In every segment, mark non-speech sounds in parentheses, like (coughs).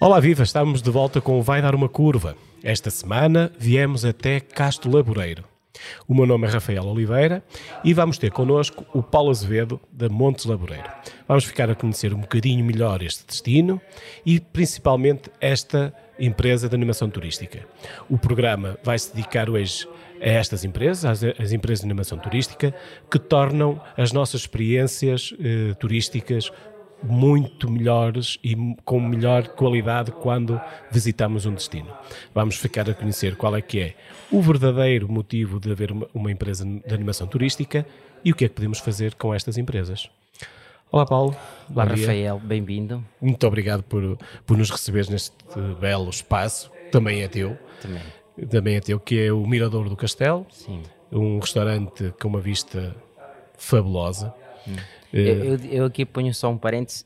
Olá Viva, estamos de volta com o Vai Dar Uma Curva. Esta semana viemos até Castro Laboreiro. O meu nome é Rafael Oliveira e vamos ter connosco o Paulo Azevedo da Montes Laboreiro. Vamos ficar a conhecer um bocadinho melhor este destino e principalmente esta empresa de animação turística. O programa vai se dedicar hoje a estas empresas, às, às empresas de animação turística, que tornam as nossas experiências eh, turísticas muito melhores e com melhor qualidade quando visitamos um destino. Vamos ficar a conhecer qual é que é o verdadeiro motivo de haver uma, empresa de animação turística e o que é que podemos fazer com estas empresas. Olá Paulo. Olá Rafael, bem-vindo. Muito obrigado por, por nos receberes neste belo espaço, também é teu. Também. Também é teu, que é o Mirador do Castelo. Sim. Um restaurante com uma vista fabulosa. Hum. Eu, eu, eu, aqui ponho só um parênteses.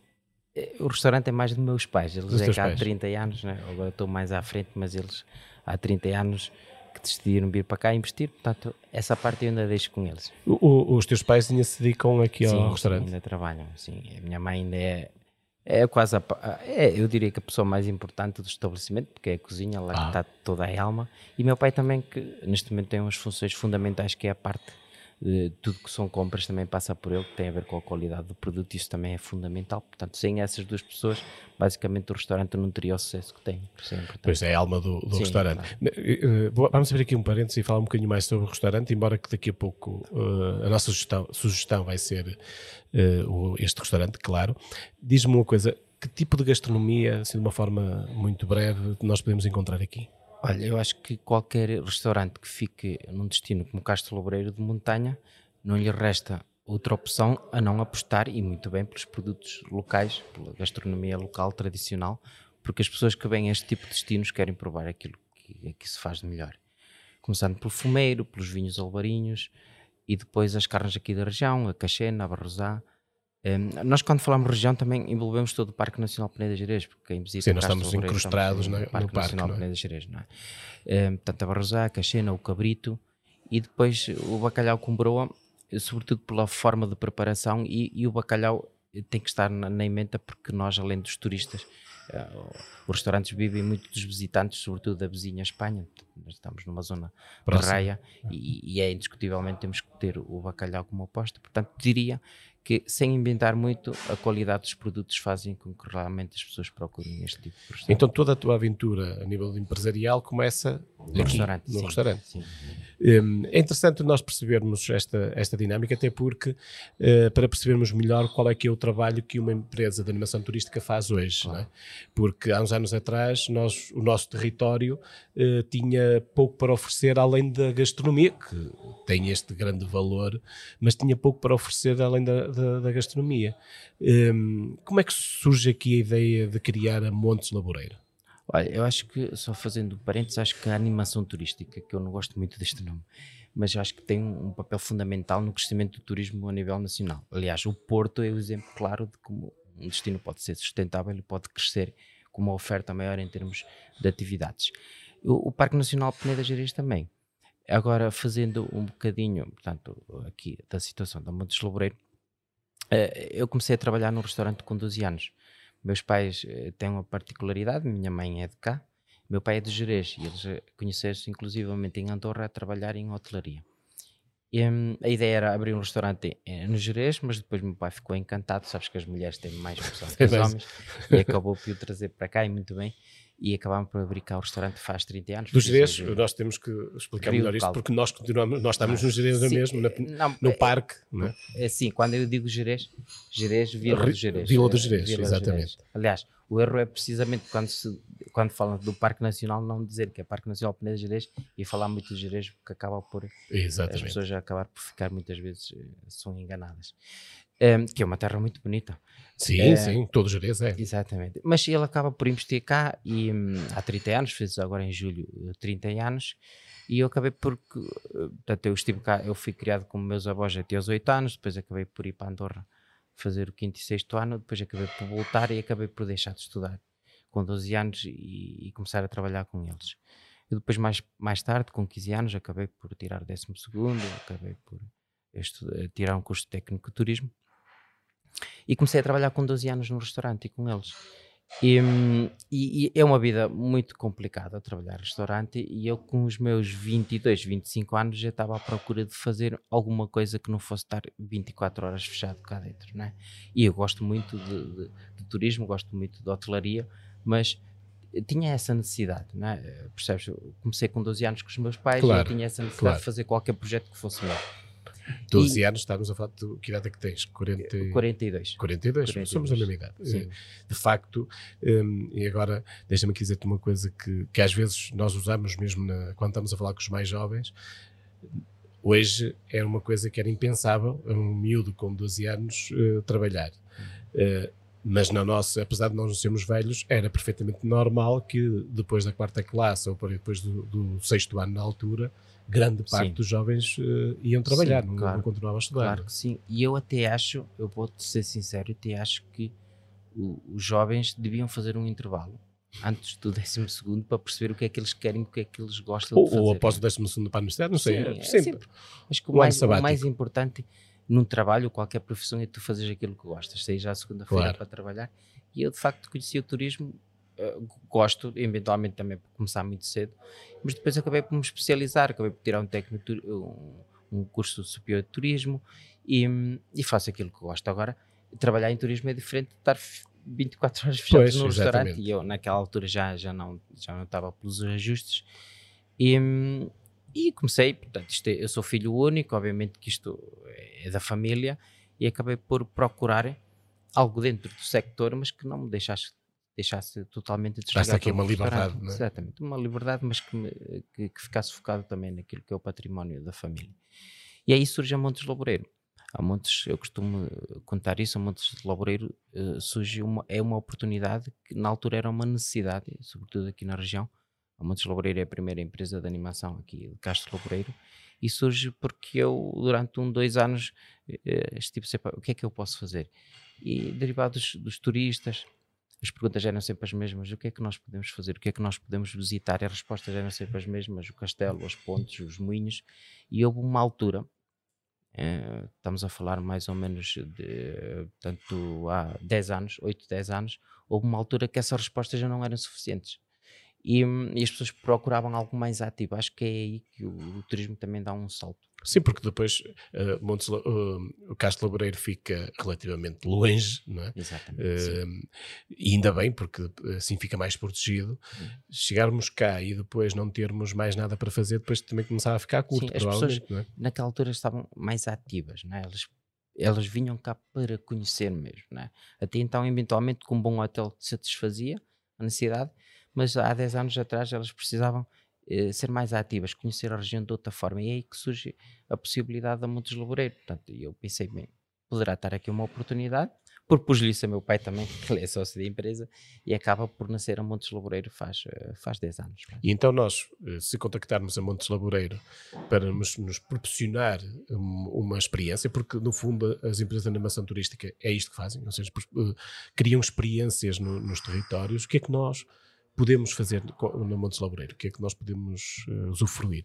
O restaurante é mais dos meus pais. Eles é cá há 30 anos, né? agora estou mais à frente, mas eles há 30 anos que decidiram vir para cá investir. Portanto, essa parte eu ainda deixo com eles. O, os teus pais ainda se dedicam aqui sim, ao restaurante? ainda trabalham. Sim. A minha mãe ainda é, é quase a, é, eu diria que a pessoa mais importante do estabelecimento, porque é a cozinha, lá ah. que está toda a alma. E meu pai também, que neste momento tem umas funções fundamentais, que é a parte de tudo que são compras também passa por ele, que tem a ver com a qualidade do produto, isso também é fundamental. Portanto, sem essas duas pessoas, basicamente o restaurante não teria o sucesso que tem. É pois é, a alma do, do Sim, restaurante. Claro. Eh, eh, vamos abrir aqui um parênteses e falar um bocadinho mais sobre o restaurante, embora que daqui a pouco uh, a nossa sugestão, sugestão vai ser uh, este restaurante, claro. Diz-me uma coisa, que tipo de gastronomia, assim de uma forma muito breve, nós podemos encontrar aqui? Olha, eu acho que qualquer restaurante que fique num destino como Castro Lobreiro de Montanha, não lhe resta outra opção a não apostar, e muito bem, pelos produtos locais, pela gastronomia local tradicional, porque as pessoas que vêm a este tipo de destinos querem provar aquilo que aqui se faz de melhor. Começando pelo fumeiro, pelos vinhos alvarinhos, e depois as carnes aqui da região, a caxena, a barrosá, um, nós, quando falamos região, também envolvemos todo o Parque Nacional Peneda Gerês, porque visita Sim, nós estamos incrustados no, Parque no Parque Nacional é? Peneda Gerês, não é? Um, portanto, a Barrosá, a Caxena, o Cabrito e depois o bacalhau com broa, sobretudo pela forma de preparação e, e o bacalhau tem que estar na, na emenda porque nós, além dos turistas, uh, os restaurantes vivem muito dos visitantes, sobretudo da vizinha Espanha. Nós estamos numa zona Próximo. de raia e, e, é indiscutivelmente temos que ter o bacalhau como aposta. Portanto, diria que, sem inventar muito, a qualidade dos produtos fazem com que realmente as pessoas procurem este tipo de restaurante. Então toda a tua aventura a nível empresarial começa no aqui, restaurante. No sim, restaurante. Sim. Hum, é interessante nós percebermos esta, esta dinâmica, até porque uh, para percebermos melhor qual é que é o trabalho que uma empresa de animação turística faz hoje, claro. é? porque há uns anos atrás nós, o nosso território uh, tinha pouco para oferecer além da gastronomia, que tem este grande valor, mas tinha pouco para oferecer além da, da, da gastronomia. Um, como é que surge aqui a ideia de criar a Montes Laboreira? Olha, eu acho que, só fazendo parênteses, acho que a animação turística, que eu não gosto muito deste nome, mas acho que tem um papel fundamental no crescimento do turismo a nível nacional. Aliás, o Porto é o exemplo claro de como um destino pode ser sustentável e pode crescer com uma oferta maior em termos de atividades. O, o Parque Nacional Peneda Gerês também. Agora, fazendo um bocadinho, portanto, aqui da situação da Montes Loureiro, eh, eu comecei a trabalhar num restaurante com 12 anos. Meus pais eh, têm uma particularidade, minha mãe é de cá, meu pai é de Jerez e eles eh, conheceram-se inclusivamente em Andorra a trabalhar em hotelaria. E, um, a ideia era abrir um restaurante no Jerez, mas depois meu pai ficou encantado. Sabes que as mulheres têm mais opção que (laughs) os homens, e acabou por o trazer para cá e muito bem e acabámos por abrir cá o restaurante faz 30 anos. Dos Jerez, nós temos que explicar melhor isto, porque nós continuamos, nós estamos no Jerez mesmo, na, não, no é, parque. Não é? é sim, quando eu digo Jerez, Jerez, Vila do Jerez. Vila do Jerez, Vila exatamente. Jerez. Aliás, o erro é precisamente quando, se, quando falam do Parque Nacional, não dizer que é Parque Nacional Peneda Jerez e falar muito de Jerez, porque acaba por exatamente. as pessoas já acabar por ficar muitas vezes eh, são enganadas. Um, que é uma terra muito bonita. Sim, sim, todo Jerez é. Exatamente. Mas ele acaba por investir cá e hum, há 30 anos, fez agora em julho 30 anos, e eu acabei por. Portanto, eu estive cá, eu fui criado com meus avós até aos 8 anos, depois acabei por ir para Andorra fazer o quinto e sexto ano, depois acabei por voltar e acabei por deixar de estudar com 12 anos e, e começar a trabalhar com eles. E depois, mais, mais tarde, com 15 anos, acabei por tirar o 12, acabei por estu- tirar um curso de técnico de turismo. E comecei a trabalhar com 12 anos no restaurante e com eles. E, hum, e- e é uma vida muito complicada trabalhar restaurante e eu com os meus 22, 25 anos já estava à procura de fazer alguma coisa que não fosse estar 24 horas fechado cá dentro, né? E eu gosto muito de, de- de turismo, gosto muito de hotelaria, mas tinha essa necessidade, né? Percebes? Eu comecei com 12 anos com os meus pais e Claro, eu tinha essa necessidade claro. de fazer qualquer projeto que fosse meu. 12 anos, estamos a falar de que idade é que tens? 40... e- 42. 42, 42. somos da mesma idade. Sim. Eh, De facto, hum, e agora deixa-me aqui dizer-te uma coisa que, que às vezes nós usamos mesmo na- quando estamos a falar com os mais jovens. Hoje era uma coisa que era impensável, um miúdo com 12 anos eh, trabalhar. Eh, mas na nossa, apesar de nós não sermos velhos, era perfeitamente normal que depois da quarta classe ou depois do, do sexto ano na altura, grande parte Sim. dos jovens eh, iam trabalhar, Sim, não, claro. não continuavam a estudar. Claro que sim. E eu até acho, eu vou-te ser sincero, até acho que o- os jovens deviam fazer um intervalo antes do (laughs) 12 segundo para perceber o que é que eles querem, o que é que eles gostam Ou, de fazer. ou após o 12 segundo para a universidade, não sei. Sim, é é sempre. sempre. Acho que o Um mais, o mais importante num trabalho, qualquer profissão, é tu fazeres aquilo que gostas. Sair já à segunda-feira Claro. para trabalhar. E eu, de facto, conheci o turismo, eh, gosto, eventualmente também por começar muito cedo, mas depois acabei por me especializar, acabei por tirar um, técnico, um, um curso superior de turismo e, e faço aquilo que gosto. Agora, trabalhar em turismo é diferente de estar f- 24 horas fechado Pois, restaurante exatamente. e eu naquela altura já, já, não, já não estava pelos ajustes e, e comecei, portanto, isto é- eu sou filho único, obviamente que isto é da família, e acabei por procurar algo dentro do sector, mas que não me deixasse, deixasse totalmente desligado aqui uma liberdade, não é? Exatamente, uma liberdade, mas que, que, que ficasse focado também naquilo que é o património da família. E aí surge a Montes Laboreiro. A Montes, eu costumo contar isso, a Montes de Laboreiro eh, surge uma, é uma oportunidade que na altura era uma necessidade, sobretudo aqui na região. A Montes Laboreiro é a primeira empresa de animação aqui de Castro Laboreiro e surge porque eu, durante um, dois anos, eh, estive sempre, o que é que eu posso fazer? E derivados dos turistas, as perguntas eram sempre as mesmas, o que é que nós podemos fazer, o que é que nós podemos visitar, e as respostas eram sempre as mesmas, o castelo, as pontes, os moinhos, e houve uma altura, eh, estamos a falar mais ou menos de, portanto, há 10 anos, 8, 10 anos, houve uma altura que essas respostas já não eram suficientes. E, hum, e as pessoas procuravam algo mais ativo. Acho que é aí que o, o turismo também dá um salto. Sim, porque depois eh, Montes, eh, o Castro Laboreiro fica relativamente longe, não é? Exatamente. sim. Eh, e ainda bem, porque assim fica mais protegido. Chegarmos cá e depois não termos mais nada para fazer, depois também começava a ficar curto, Sim, as não é? naquela altura estavam mais ativas, né? elas, elas vinham cá para conhecer mesmo. Né? Até então, eventualmente, com um bom hotel satisfazia a necessidade, mas há 10 anos atrás elas precisavam eh, ser mais ativas, conhecer a região de outra forma. E é aí que surge a possibilidade da Montes Laboreiro. Portanto, eu pensei, bem, poderá estar aqui uma oportunidade. Propus-lhe isso a meu pai também, (laughs) que ele é sócio da empresa, e acaba por nascer a Montes Laboreiro faz, eh, faz 10 anos. E então nós, eh, se contactarmos a Montes Laboreiro para nos, nos proporcionar um- uma experiência, porque no fundo as empresas de animação turística é isto que fazem, ou seja, eh, criam experiências no- nos territórios, o que é que nós podemos fazer na Montes Laboreiro? O que é que nós podemos eh, usufruir?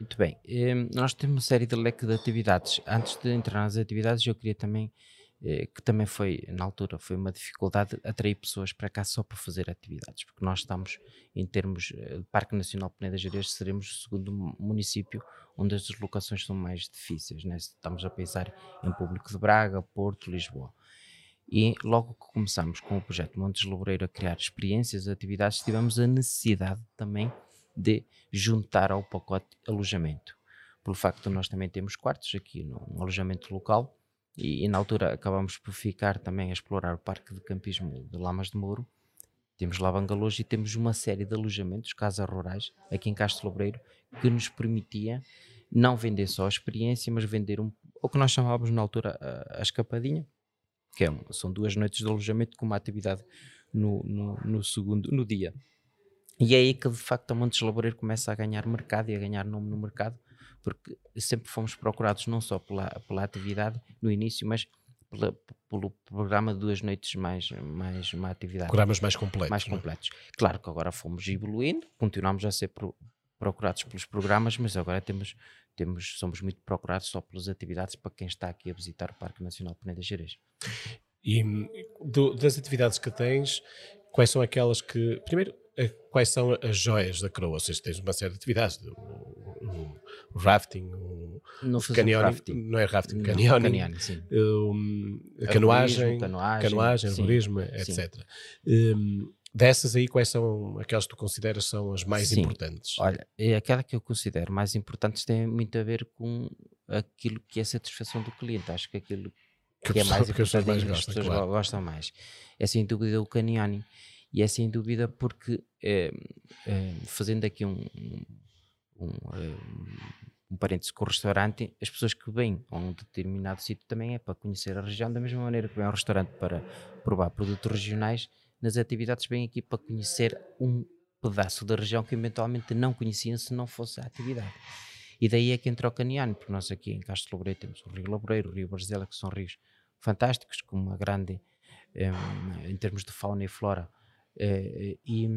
Muito bem. Hum, nós temos uma série de leque de atividades. Antes de entrar nas atividades, eu queria também, eh, que também foi, na altura, foi uma dificuldade atrair pessoas para cá só para fazer atividades, porque nós estamos, em termos eh, de Parque Nacional Peneda Gerês, seremos o segundo mu- município onde as deslocações são mais difíceis. Né? Estamos a pensar em público de Braga, Porto, Lisboa. E logo que começamos com o projeto Montes Loureiro a criar experiências, atividades, tivemos a necessidade também de juntar ao pacote alojamento. Pelo facto de nós também temos quartos aqui no alojamento local e, e na altura acabamos por ficar também a explorar o parque de campismo de Lamas de Mouro. Temos lá bangalôs e temos uma série de alojamentos, casas rurais, aqui em Castro Lobreiro, que nos permitia não vender só a experiência, mas vender um, o que nós chamávamos na altura a, a escapadinha, que é um- são duas noites de alojamento com uma atividade no, no, no segundo, no dia. E é aí que de facto a Montes Laboreiro começa a ganhar mercado e a ganhar nome no mercado, porque sempre fomos procurados não só pela, pela atividade no início, mas pela- pelo programa de duas noites mais, mais uma atividade Programas mais completos. mais é? completos. Claro que agora fomos evoluindo, continuamos a ser pro- procurados pelos programas, mas agora temos, temos, somos muito procurados só pelas atividades para quem está aqui a visitar o Parque Nacional Peneda Gerês. E do, das atividades que tens, quais são aquelas que. Primeiro, eh, quais são as joias da coroa? Ou seja, tens uma série de atividades, o, o, rafting, o, Não canyoning, rafting. não é rafting, Não, canyoning, canyoning, sim. um, canoagem, Arborismo, canoagem, canoagem, arborismo, sim. etc. Um, dessas aí, quais são aquelas que tu consideras são as mais Sim. importantes? Olha, é aquela que eu considero mais importante tem muito a ver com aquilo que é a satisfação do cliente. Acho que aquilo Que que, é mais (laughs) pessoa- que as pessoas importante mais é que as gostam, pessoas claro. go- gostam mais. É sem dúvida o canyoning. E é sem dúvida porque, eh, eh, fazendo aqui um, um, eh, um parênteses com o restaurante, as pessoas que vêm a um determinado sítio também é para conhecer a região, da mesma maneira que vêm ao restaurante para provar produtos regionais, nas atividades vêm aqui para conhecer um pedaço da região que eventualmente não conheciam se não fosse a atividade. E daí é que entra o Caniano, porque nós aqui em Castro Loureiro temos o Rio Loureiro, o Rio Barzela, que são rios fantásticos, com uma grande, em, em termos de fauna e flora, eh, e,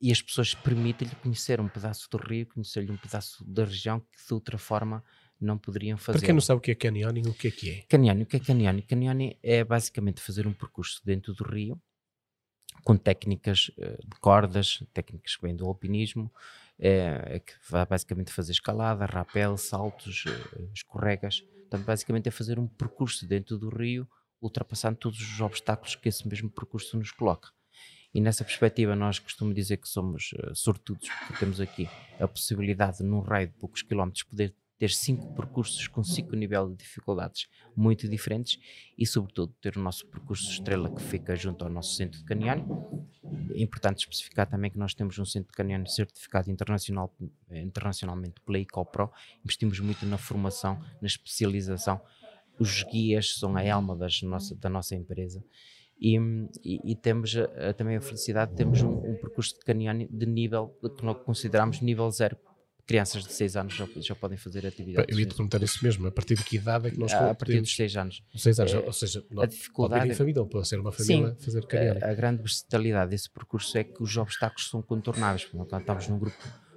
e as pessoas permitem-lhe conhecer um pedaço do rio, conhecer-lhe um pedaço da região que de outra forma não poderiam fazer. Para quem não sabe o que é canyoning, o que é que é? Canyoning, o que é canyoning? Canyoning é basicamente fazer um percurso dentro do rio com técnicas eh, de cordas, técnicas que vêm do alpinismo, eh, é que vai basicamente fazer escalada, rapel, saltos, eh, escorregas. Portanto, basicamente é fazer um percurso dentro do rio, ultrapassando todos os obstáculos que esse mesmo percurso nos coloca. E nessa perspectiva, nós costumamos dizer que somos sortudos, porque temos aqui a possibilidade, num raio de poucos quilómetros, poder ter cinco percursos com cinco níveis de dificuldades muito diferentes e, sobretudo, ter o nosso percurso estrela que fica junto ao nosso centro de canyoning. É importante especificar também que nós temos um centro de canyoning certificado internacional, eh, internacionalmente pela ICOPRO. Investimos muito na formação, na especialização. Os guias são a alma das nossa, da nossa empresa. E, e- e temos eh, também a felicidade de termos um, um percurso de canyoning de nível que nós consideramos nível zero. Crianças de 6 anos já, já podem fazer atividades. Eu ia te perguntar isso mesmo, a partir de que idade é que nós a partir podemos? dos 6 anos. Seis anos, eh, ou seja, não- a pode vir dificuldade em é- família, pode ser uma família fazer canyoning. a, a grande versatilidade desse percurso é que os obstáculos são contornáveis. Quando estamos num grupo,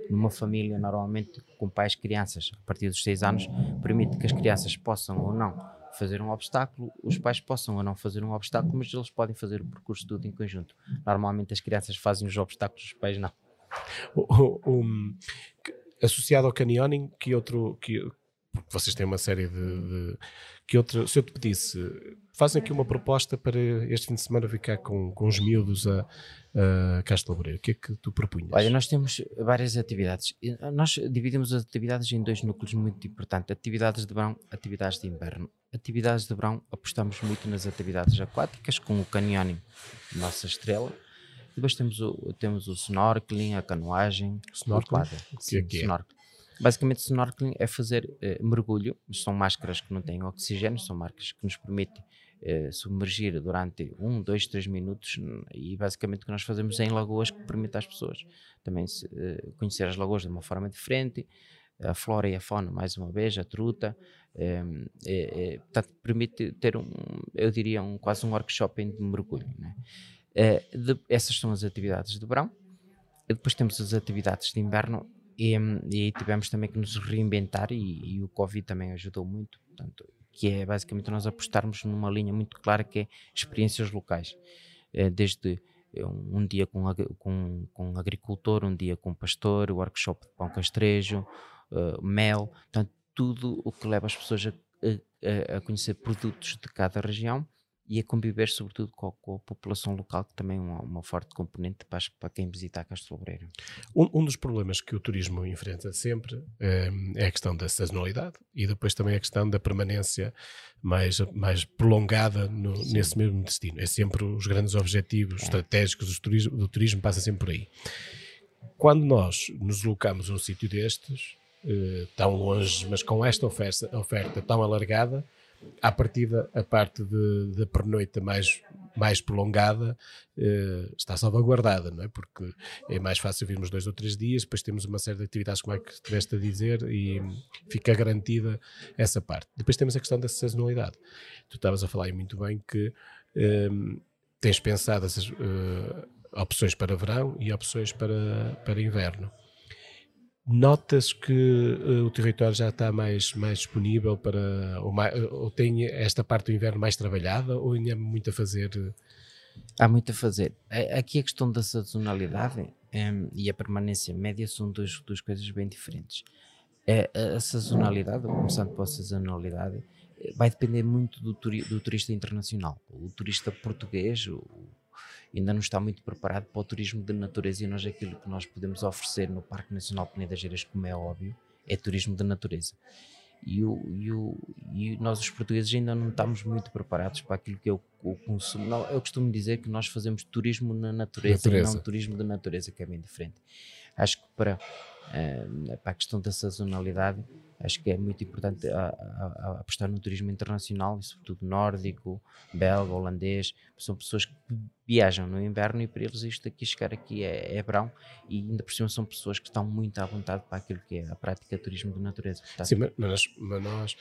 numa família, normalmente com pais, crianças, a partir dos 6 anos, permite que as crianças possam ou não fazer um obstáculo, os pais possam ou não fazer um obstáculo, mas eles podem fazer o percurso tudo em conjunto. Normalmente as crianças fazem os obstáculos, os pais não. Que- associado ao canyoning, que outro. Que, porque vocês têm uma série de, de- Que outro. Se eu te pedisse, fazem aqui uma proposta para este fim de semana ficar com, com os miúdos a, a Castro Laboreiro. O que é que tu propunhas? Olha, nós temos várias atividades. Ah, Nós dividimos as atividades em dois núcleos muito importantes: atividades de verão, atividades de inverno. Atividades de verão, apostamos muito nas atividades aquáticas, com o canyoning, nossa estrela. Depois temos o, temos o snorkeling, a canoagem, Snorkeling? o que é que é? snorkeling. Basicamente, snorkeling é fazer eh, mergulho. São máscaras que não têm oxigênio, são máscaras que nos permitem eh, submergir durante um, dois, três minutos. E basicamente o que nós fazemos é em lagoas que permite às pessoas também se, eh, conhecer as lagoas de uma forma diferente. A flora e a fauna, mais uma vez, a truta. eh, eh, eh, portanto, permite ter um, eu diria, um, quase um workshop de mergulho. né? Eh, de- essas são as atividades de verão. E depois temos as atividades de inverno. E, hum, e aí tivemos também que nos reinventar e, e o Covid também ajudou muito, portanto, que é basicamente nós apostarmos numa linha muito clara que é experiências locais, Eh, desde eh, um, dia com, com, com agricultor, um dia com pastor, workshop de pão castrejo, eh, mel, portanto, tudo o que leva as pessoas a, a- a conhecer produtos de cada região e a conviver sobretudo com, a- com a população local, que também é uma, uma forte componente para, para quem visita a Castro Obreiro. Um, um dos problemas que o turismo enfrenta sempre eh, é a questão da sazonalidade e depois também a questão da permanência mais, mais prolongada no- nesse mesmo destino. É sempre os grandes objetivos É. estratégicos do turismo, do turismo passa sempre por aí. Quando nós nos deslocamos a um sítio destes, eh, tão longe, mas com esta oferta, oferta tão alargada, à partida, a parte da pernoita mais, mais prolongada eh, está salvaguardada, não é? Porque é mais fácil virmos dois ou três dias, depois temos uma série de atividades, como é que estiveste a dizer, e fica garantida essa parte. Depois temos a questão da sazonalidade. Tu estavas a falar aí muito bem que ehm, tens pensado essas eh, opções para verão e opções para, para inverno. Notas que uh, o território já está mais, mais disponível para. Ou, mais, ou, tem esta parte do inverno mais trabalhada, ou ainda há muito a fazer? Há muito a fazer. Aqui a questão da sazonalidade um, e a permanência média são duas, duas coisas bem diferentes. É, a, a sazonalidade, começando pela sazonalidade, vai depender muito do, turi do turista internacional. O turista português, o, ainda não está muito preparado para o turismo de natureza e nós aquilo que nós podemos oferecer no Parque Nacional Peneda Geras, como é óbvio, é turismo de natureza. E, o, e, o, e nós os portugueses ainda não estamos muito preparados para aquilo que é o, o consumo. Não, eu costumo dizer que nós fazemos turismo na natureza, natureza. e não turismo de natureza, que é bem diferente. Acho que para, para a questão da sazonalidade, acho que é muito importante apostar no turismo internacional, e sobretudo nórdico, belga, holandês. São pessoas que viajam no inverno e para eles isto aqui, chegar aqui é, é verão e ainda por cima são pessoas que estão muito à vontade para aquilo que é a prática de turismo de natureza. Portanto, Sim, mas, mas nós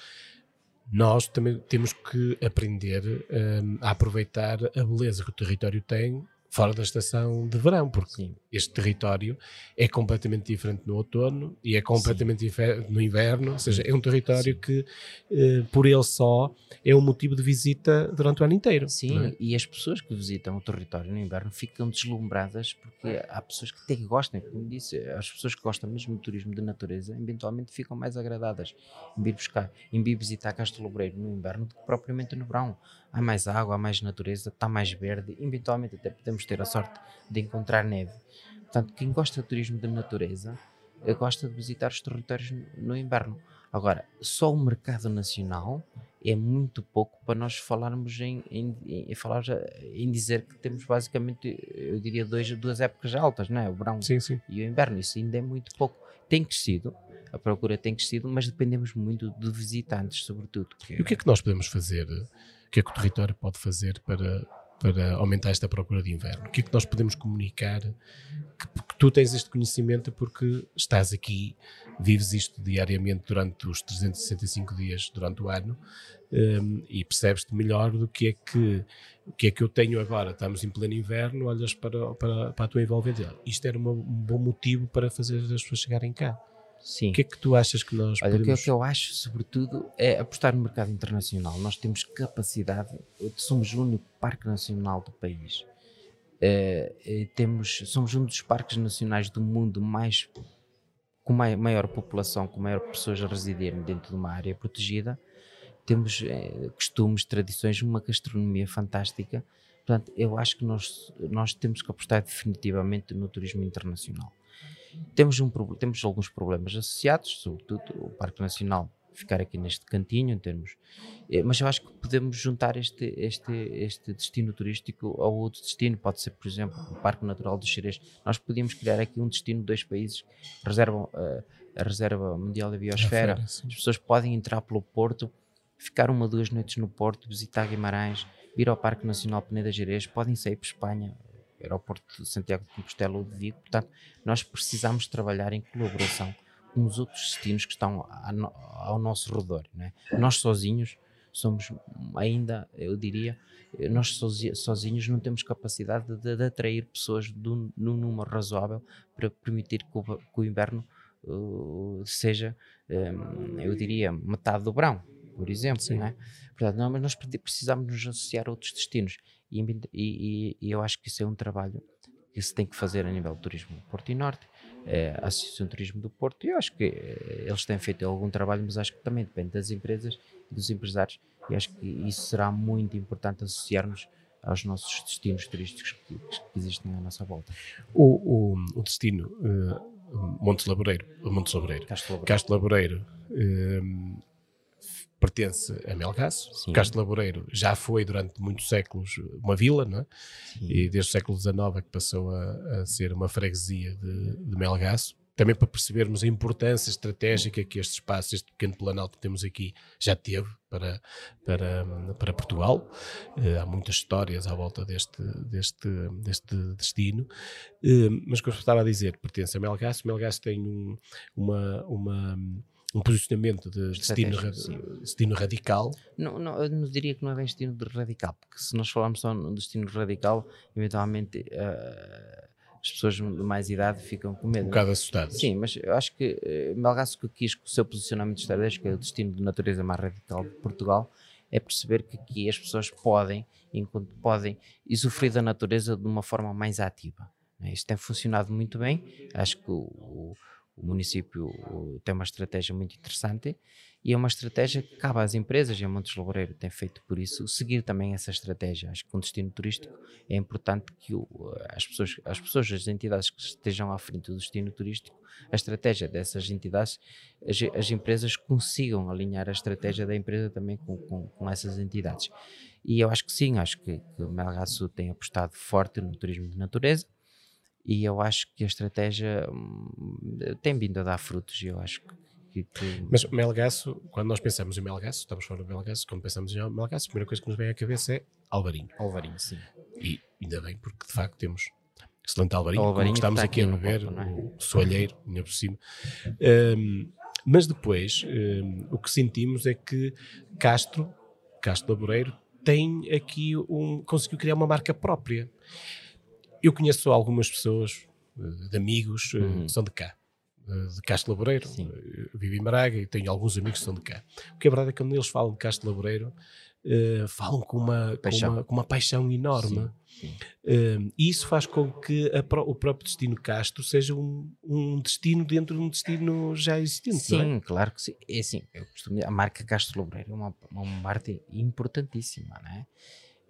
nós também temos que aprender um, a aproveitar a beleza que o território tem fora da estação de verão, porque Sim. este território é completamente diferente no outono e é completamente Sim. diferente no inverno, ou seja, é um território Sim. que, eh, por ele só, é um motivo de visita durante o ano inteiro. Sim, é? e as pessoas que visitam o território no inverno ficam deslumbradas porque há pessoas que até que gostam, como disse, as pessoas que gostam mesmo do turismo de natureza, eventualmente ficam mais agradadas em vir buscar, em vir visitar Castelo Lobreiro no inverno do que propriamente no verão há mais água, há mais natureza, está mais verde, eventualmente até podemos ter a sorte de encontrar neve. Portanto, quem gosta de turismo de natureza eh, gosta de visitar os territórios no inverno. Agora, só o mercado nacional é muito pouco para nós falarmos em, em, em, falar, em dizer que temos basicamente, eu diria, dois, duas épocas altas, não é? o verão sim, sim. e o inverno. Isso ainda é muito pouco. Tem crescido, a procura tem crescido, mas dependemos muito de visitantes, sobretudo. E o que é que nós podemos fazer o que é que o território pode fazer para, para aumentar esta procura de inverno? O que é que nós podemos comunicar? Que, que tu tens este conhecimento porque estás aqui, vives isto diariamente durante os 365 dias durante o ano um, e percebes-te melhor do que é que o que é que eu tenho agora. Estamos em pleno inverno, olhas para, para, para a tua envolvente. Isto era uma, um bom motivo para fazer as pessoas chegarem cá. Sim. O que é que tu achas que nós Olha, podemos... o que eu acho, sobretudo, é apostar no mercado internacional. Nós temos capacidade, somos o único parque nacional do país. Uh, temos, somos um dos parques nacionais do mundo mais com maior população, com maior pessoas a residirem dentro de uma área protegida. Temos eh, costumes, tradições, uma gastronomia fantástica. Portanto, eu acho que nós, nós temos que apostar definitivamente no turismo internacional. Temos, um, temos alguns problemas associados, sobretudo o Parque Nacional ficar aqui neste cantinho em termos, eh, mas eu acho que podemos juntar este, este, este destino turístico ao outro destino, pode ser por exemplo o Parque Natural dos Xerez, nós podíamos criar aqui um destino de dois países que reservam uh, a Reserva Mundial da Biosfera, as pessoas podem entrar pelo Porto, ficar uma ou duas noites no Porto, visitar Guimarães, vir ao Parque Nacional Peneda Gerês, podem sair para Espanha, aeroporto de Santiago de Compostela ou de Vigo. Portanto, nós precisamos trabalhar em colaboração com os outros destinos que estão ao nosso redor. É? Nós sozinhos somos ainda, eu diria, nós sozinhos não temos capacidade de, de atrair pessoas num número razoável para permitir que o, que o inverno uh, seja, um, eu diria, metade do verão, por exemplo. Não é? Portanto, não, mas nós precisamos nos associar a outros destinos. E, e, e, eu acho que isso é um trabalho que se tem que fazer a nível do turismo Porto e Norte, é, a Associação de Turismo do Porto. Eu acho que é, eles têm feito algum trabalho, mas acho que também depende das empresas e dos empresários. E acho que isso será muito importante associarmos aos nossos destinos turísticos que, que existem à nossa volta. O, o, o destino uh, Montes Laboreiro, Montes Laboreiro, Castro Laboreiro, Castro Laboreiro uh, pertence a Melgaço. Sim. Castro Laboreiro já foi durante muitos séculos uma vila, não é? e desde o século XIX é que passou a, a ser uma freguesia de, de Melgaço. Também para percebermos a importância estratégica que este espaço, este pequeno planalto que temos aqui, já teve para, para, para Portugal. Uh, há muitas histórias à volta deste, deste, deste destino. Uh, mas como eu estava a dizer, pertence a Melgaço. Melgaço tem um, uma, uma um posicionamento de destino, destino radical. Não, não, eu não diria que não é bem destino radical, porque se nós falarmos só no destino radical, eventualmente uh, as pessoas de mais idade ficam com medo. Um bocado assustadas. Sim, mas eu acho que eh, Melgaço que quis com o seu posicionamento estratégico, é o destino de natureza mais radical de Portugal, é perceber que aqui as pessoas podem, enquanto podem usufruir da natureza de uma forma mais ativa. né? Isto tem funcionado muito bem. Acho que o, o- o município tem uma estratégia muito interessante e é uma estratégia que cabe às empresas e a Montes Loureiro tem feito por isso seguir também essa estratégia. Acho que um destino turístico é importante que as, pessoas, as pessoas, as entidades que estejam à frente do destino turístico, a estratégia dessas entidades, as, as empresas consigam alinhar a estratégia da empresa também com, com, com essas entidades. E eu acho que sim, acho que, que o Melgaço tem apostado forte no turismo de natureza e eu acho que a estratégia hum, tem vindo a dar frutos e eu acho que, que- Mas Melgaço, quando nós pensamos em Melgaço, estamos fora de Melgaço, quando pensamos em Melgaço, a primeira coisa que nos vem à cabeça é Alvarinho. Alvarinho, sim. E ainda bem, porque de facto temos excelente Alvarinho, Alvarinho como estamos que aqui a aqui beber, copo, não é? o soalheiro, ainda por cima. Hum, mas depois, hum, o que sentimos é que Castro, Castro Laboreiro, tem aqui um. conseguiu criar uma marca própria. Eu conheço algumas pessoas, eh, de amigos, eh, Uhum. que são de cá. eh, De Castro Laboreiro, Sim. Eh, vivo em Braga e tenho alguns amigos que são de cá. O que é verdade é que quando eles falam de Castro Laboreiro, eh, falam com uma, com Paixão. uma, com uma paixão enorme. Sim, sim. Um, e isso faz com que a o próprio destino Castro seja um, um destino dentro de um destino já existente, é? Sim, claro que sim. É assim, eu costumo dizer, a marca Castro Lobreiro é uma, uma marca importantíssima, não é?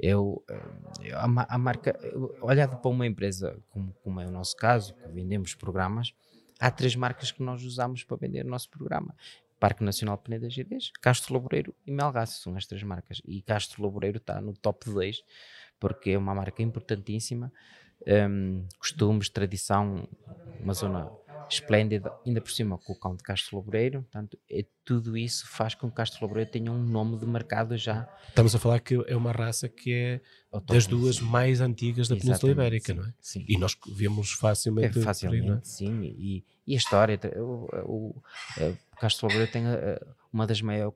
Eu, eh, a, a marca, eu, olhado para uma empresa como, como é o nosso caso, que vendemos programas, há três marcas que nós usamos para vender o nosso programa. Parque Nacional Peneda Gerês, Castro Laboreiro e Melgaço, são as três marcas. E Castro Laboreiro está no top 2, porque é uma marca importantíssima. Hum, costumes, tradição, uma zona esplêndida, ainda por cima com o cão de Castro Laboreiro. Portanto, é, tudo isso faz com que Castro Laboreiro tenha um nome de mercado já. Estamos a falar que é uma raça que é das duas mais antigas da Península Exatamente, Ibérica, sim, não é? Sim. E nós vemos facilmente. É, por aí, facilmente, não é? sim. E, e a história, tra- o, o, eh, Castro Laboreiro tem eh, uma das, maior,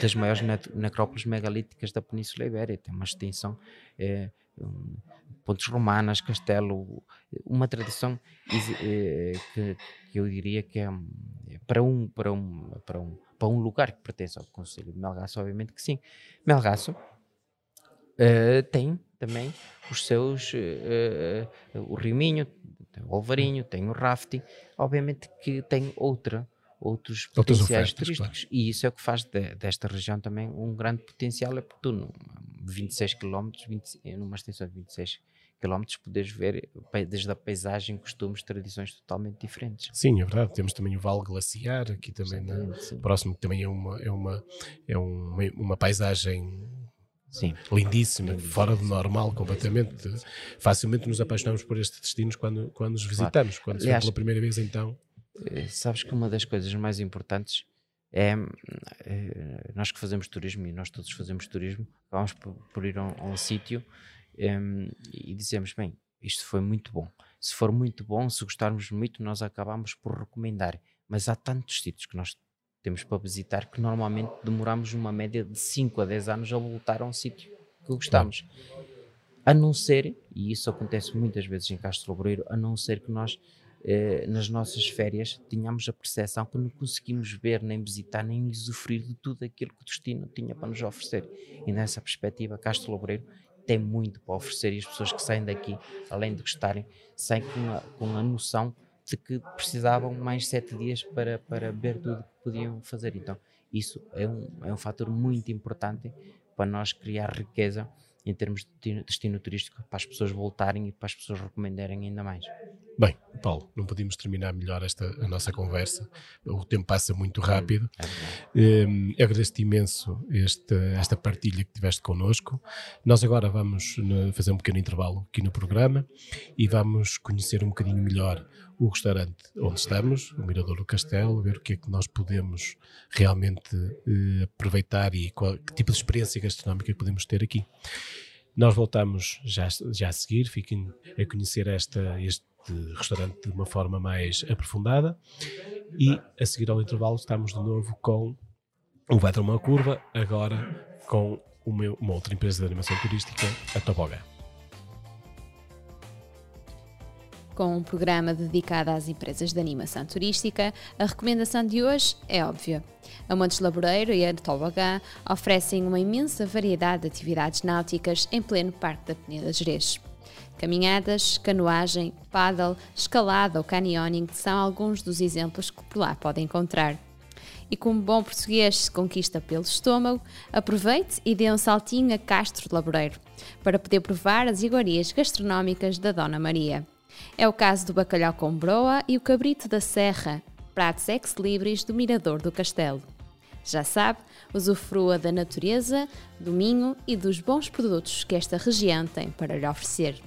das maiores necrópolis megalíticas da Península Ibérica, tem uma extensão, eh, um, pontes romanas, castelo, uma tradição eh, que, que eu diria que é é para um, para um, para um, para um lugar que pertence ao Conselho de Melgaço, obviamente que sim. Melgaço eh, tem também os seus, eh, eh, o Rio Minho, tem o Alvarinho, tem o rafting, obviamente que tem outra, outros Outras potenciais ofertas, turísticos. E isso é o que faz de- desta região também um grande potencial, é porque tu num 26 km, 20, numa extensão de 26 km poderes ver desde a paisagem, costumes, tradições totalmente diferentes. Sim, é verdade. Temos também o Vale Glaciar, aqui também na, próximo, que também é uma, é uma, é uma, uma paisagem Sim. lindíssima, Lindíssima, fora do normal, completamente. Facilmente nos apaixonamos por estes destinos quando, quando os visitamos. Quando se vê Aliás- pela primeira vez, então. Eh, Sabes que uma das coisas mais importantes é eh, nós que fazemos turismo e nós todos fazemos turismo, acabamos por, por ir a um, a um sítio em, e dizemos: bem, isto foi muito bom. Se for muito bom, se gostarmos muito, nós acabamos por recomendar. Mas há tantos sítios que nós temos para visitar que normalmente demoramos uma média de 5 a 10 anos a voltar a um sítio que gostamos. A não ser, e isso acontece muitas vezes em Castro Laboreiro, a não ser que nós eh, nas nossas férias tenhamos a percepção que não conseguimos ver, nem visitar, nem usufruir de tudo aquilo que o destino tinha para nos oferecer. E nessa perspectiva, Castro Laboreiro tem muito para oferecer e as pessoas que saem daqui, além de gostarem, saem com a, com a noção de que precisavam mais sete dias para, para ver tudo que podiam fazer. Então, isso é um, é um fator muito importante para nós criar riqueza em termos de destino, turístico, para as pessoas voltarem e para as pessoas recomendarem ainda mais. Bem, Paulo, não podíamos terminar melhor esta a nossa conversa. O tempo passa muito rápido. É. Um, Agradeço-te imenso esta, esta partilha que tiveste connosco. Nós agora vamos né, fazer um pequeno intervalo aqui no programa e vamos conhecer um bocadinho melhor o restaurante onde estamos, o Mirador do Castelo, ver o que é que nós podemos realmente eh, aproveitar e qual, que tipo de experiência gastronómica podemos ter aqui. Nós voltamos já, já a seguir, fiquem a conhecer esta, este restaurante de uma forma mais aprofundada e a seguir ao intervalo estamos de novo com o Vai Uma Curva, agora com uma, uma outra empresa de animação turística, a Tobogã. Com um programa dedicado às empresas de animação turística, a recomendação de hoje é óbvia. A Montes Laboreiro e a Tobogã oferecem uma imensa variedade de atividades náuticas em pleno Parque da Peneda Gerês. Caminhadas, canoagem, paddle, escalada ou canyoning são alguns dos exemplos que por lá podem encontrar. E como bom português se conquista pelo estômago, aproveite e dê um saltinho a Castro de Laboreiro para poder provar as iguarias gastronómicas da Dona Maria. É o caso do bacalhau com broa e o cabrito da serra, pratos ex-libris do Mirador do Castelo. Já sabe, usufrua da natureza, do minho e dos bons produtos que esta região tem para lhe oferecer.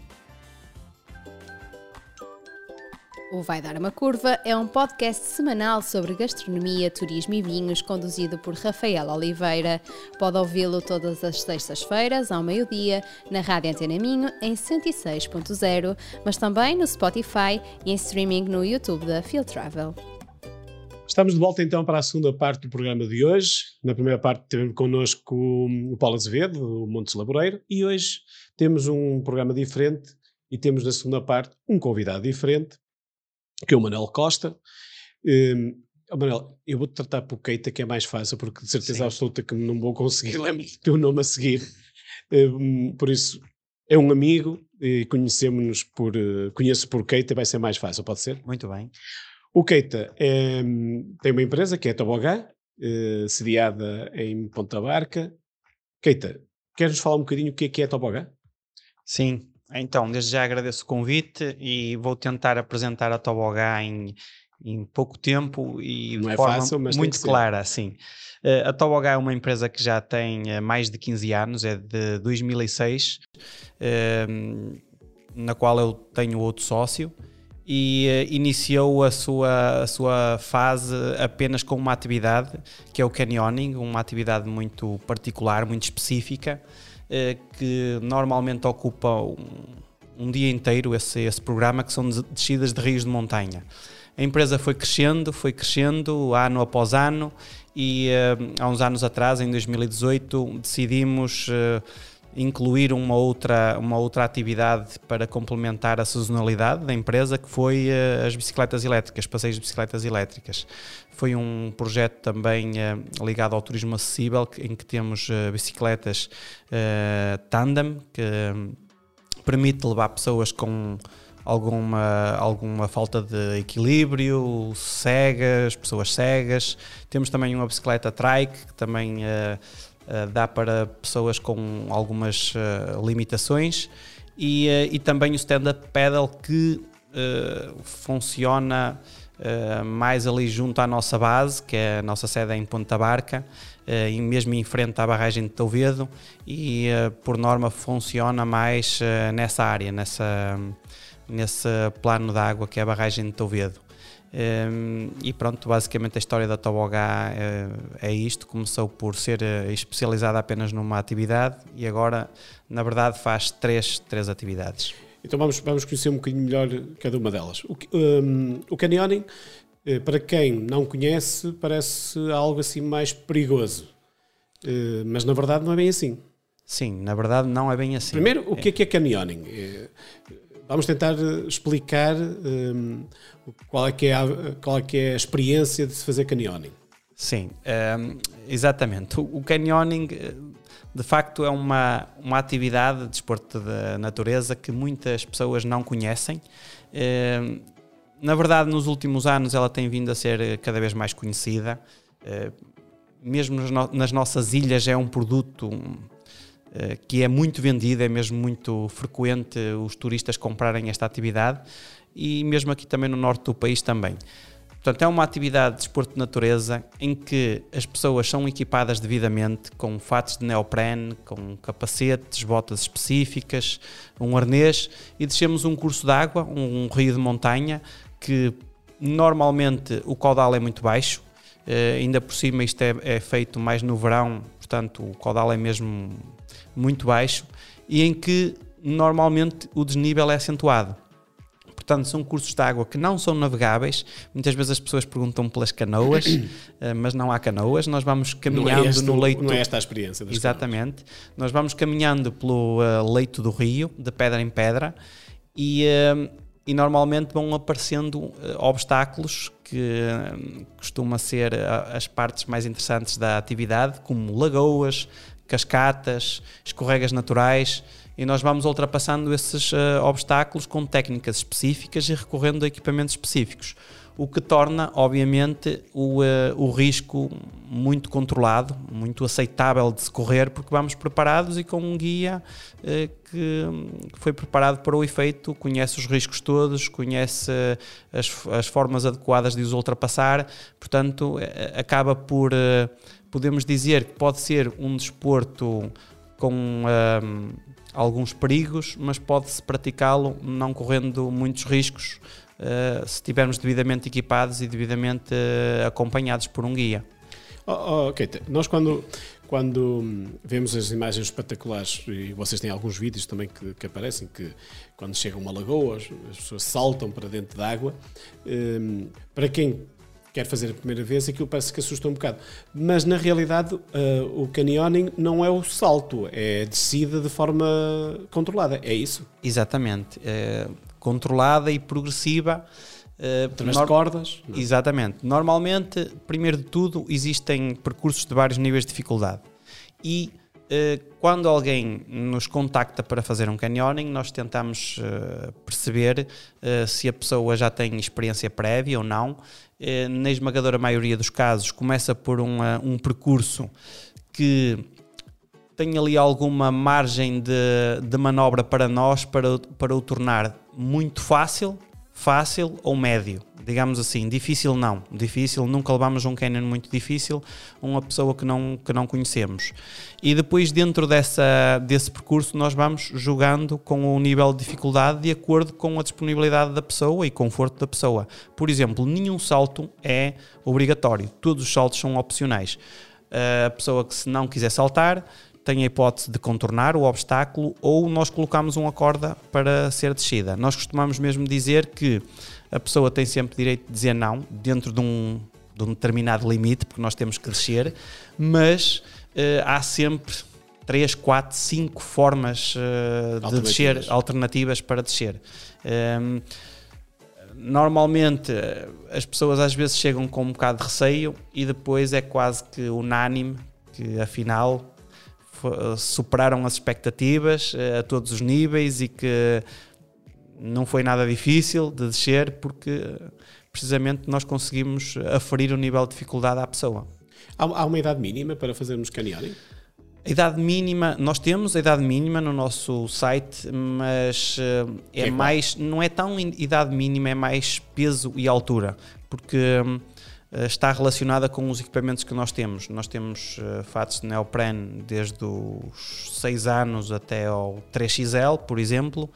O Vai Dar uma Curva é um podcast semanal sobre gastronomia, turismo e vinhos, conduzido por Rafael Oliveira. Pode ouvi-lo todas as sextas-feiras, ao meio-dia, na Rádio Antena Minho, em 106.0, mas também no Spotify e em streaming no YouTube da Field Travel. Estamos de volta então para a segunda parte do programa de hoje. Na primeira parte tivemos connosco o Paulo Azevedo, do Montes Laboreiro, e hoje temos um programa diferente e temos na segunda parte um convidado diferente que é o Manuel Costa. Um, oh, Manuel, eu vou-te tratar por Keita, que é mais fácil, porque de certeza Sim. absoluta que não vou conseguir (laughs) lembrar o teu nome a seguir. Um, por isso, é um amigo e conhecemos-nos por. Uh, conheço por Keita, vai ser mais fácil, pode ser? Muito bem. O Keita é, tem uma empresa que é a Tobogã, uh, sediada em Ponta Barca. Keita, queres falar um bocadinho o que é que é a Tobogã? Sim, então, desde já agradeço o convite e vou tentar apresentar a Tobogã em, em pouco tempo e Não de é forma fácil, muito clara, sim. Uh, a Tobogã é uma empresa que já tem uh, mais de 15 anos, é de 2006, uh, na qual eu tenho outro sócio e uh, iniciou a sua, a sua fase apenas com uma atividade que é o canyoning, uma atividade muito particular, muito específica, eh, que normalmente ocupa um, um dia inteiro esse, esse programa, que são descidas de rios de montanha. A empresa foi crescendo, foi crescendo ano após ano e uh, há uns anos atrás, em 2018, decidimos uh, incluir uma outra, uma outra atividade para complementar a sazonalidade da empresa, que foi uh, as bicicletas elétricas, passeios de bicicletas elétricas. Foi um projeto também uh, ligado ao turismo acessível, em que temos uh, bicicletas tandem, que um, permite levar pessoas com alguma, alguma falta de equilíbrio, cegas, pessoas cegas. Temos também uma bicicleta trike, que também dá para pessoas com algumas uh, limitações e, uh, e, também o stand-up pedal que funciona mais ali junto à nossa base, que é a nossa sede em Ponta Barca, e mesmo em frente à barragem de Tovedo e por norma funciona mais nessa área, nessa, nesse plano de água que é a barragem de Tovedo. Um, e pronto, basicamente a história da Tobogá é, é isto. Começou por ser eh, especializada apenas numa atividade e agora, na verdade, faz três, três atividades. Então vamos, vamos conhecer um bocadinho melhor cada uma delas. O, um, o canyoning, eh, para quem não conhece, parece algo assim mais perigoso. Mas na verdade não é bem assim. Sim, na verdade não é bem assim. Primeiro, o que é que é canyoning? Vamos tentar explicar um, qual, é que é a, qual é que é a experiência de se fazer canyoning. Sim, um, exatamente. O, canyoning, de facto, é uma, uma atividade de desporto de natureza que muitas pessoas não conhecem. Um, na verdade, nos últimos anos ela tem vindo a ser cada vez mais conhecida. Uh, mesmo nas, nas nossas ilhas é um produto eh, que é muito vendida, é mesmo muito frequente os turistas comprarem esta atividade e mesmo aqui também no norte do país também. Portanto, é uma atividade de desporto de natureza em que as pessoas são equipadas devidamente com fatos de neoprene, com capacetes, botas específicas, um arnês e descemos um curso de água, um, rio de montanha que normalmente o caudal é muito baixo, uh, ainda por cima isto é, é feito mais no verão, portanto o caudal é mesmo muito baixo e em que normalmente o desnível é acentuado. Portanto, são cursos de água que não são navegáveis. Muitas vezes as pessoas perguntam pelas canoas, (coughs) eh, mas não há canoas. Nós vamos caminhando é este, no leito. Não é esta a experiência. Exatamente. Canoas. Nós vamos caminhando pelo uh, leito do rio, de pedra em pedra, e, uh, e normalmente vão aparecendo uh, obstáculos que costuma ser as partes mais interessantes da atividade, como lagoas, cascatas, escorregas naturais, e nós vamos ultrapassando esses uh, obstáculos com técnicas específicas e recorrendo a equipamentos específicos, o que torna, obviamente, o, uh, o risco muito controlado, muito aceitável de se correr, porque vamos preparados e com um guia uh, que foi preparado para o efeito, conhece os riscos todos, conhece as, as formas adequadas de os ultrapassar, portanto, acaba por, podemos dizer que pode ser um desporto com alguns perigos, mas pode-se praticá-lo não correndo muitos riscos uh, se estivermos devidamente equipados e devidamente uh, acompanhados por um guia. Oh, oh, nós quando, quando vemos as imagens espetaculares, e vocês têm alguns vídeos também que, que aparecem, que quando chega uma lagoa, as pessoas saltam para dentro da água, um, para quem quer fazer a primeira vez, aquilo parece que assusta um bocado. Mas na realidade, uh, o canyoning não é o salto, é descida de forma controlada, é isso? Exatamente. É controlada e progressiva. Uh, Através de cordas? Não. Exatamente. Normalmente, primeiro de tudo, existem percursos de vários níveis de dificuldade. E uh, quando alguém nos contacta para fazer um canyoning, nós tentamos uh, perceber se a pessoa já tem experiência prévia ou não eh, na esmagadora maioria dos casos, começa por uma, um percurso que tem ali alguma margem de, de manobra para nós para, para o tornar muito fácil, fácil ou médio digamos assim, difícil não, difícil, nunca levamos um canyon muito difícil, uma pessoa que não, que não conhecemos. E depois dentro dessa, desse percurso nós vamos jogando com o nível de dificuldade de acordo com a disponibilidade da pessoa e conforto da pessoa. Por exemplo, nenhum salto é obrigatório, todos os saltos são opcionais. A pessoa que se não quiser saltar, tem a hipótese de contornar o obstáculo ou nós colocamos uma corda para ser descida. Nós costumamos mesmo dizer que a pessoa tem sempre direito de dizer não, dentro de um, de um determinado limite, porque nós temos que descer, mas uh, há sempre 3, 4, 5 formas uh, de descer, alternativas para descer. Um, ehm, normalmente as pessoas às vezes chegam com um bocado de receio e depois é quase que unânime que afinal superaram as expectativas uh, a todos os níveis e que não foi nada difícil de descer porque precisamente nós conseguimos aferir o nível de dificuldade à pessoa. Há, há uma idade mínima para fazermos canyoning? A idade mínima, nós temos a idade mínima no nosso site, mas uh, é, é mais, não é tão idade mínima, é mais peso e altura, porque uh, está relacionada com os equipamentos que nós temos. Nós temos uh, fatos de neoprene desde os 6 anos até ao 3XL, por exemplo,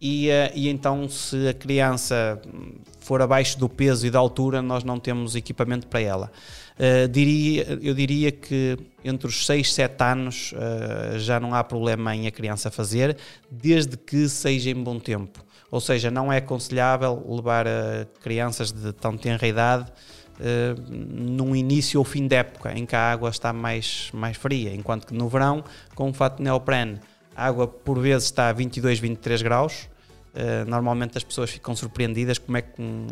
e, eh, e, então se a criança for abaixo do peso e da altura, nós não temos equipamento para ela. Uh, diria, eu diria que entre os 6 e 7 anos uh, já não há problema em a criança fazer, desde que seja em bom tempo. Ou seja, não é aconselhável levar uh, crianças de tão tenra idade uh, num início ou fim de época, em que a água está mais, mais fria, enquanto que no verão, com o fato de neoprene, a água por vezes está a 22, 23 graus. Uh, normalmente as pessoas ficam surpreendidas como é que um,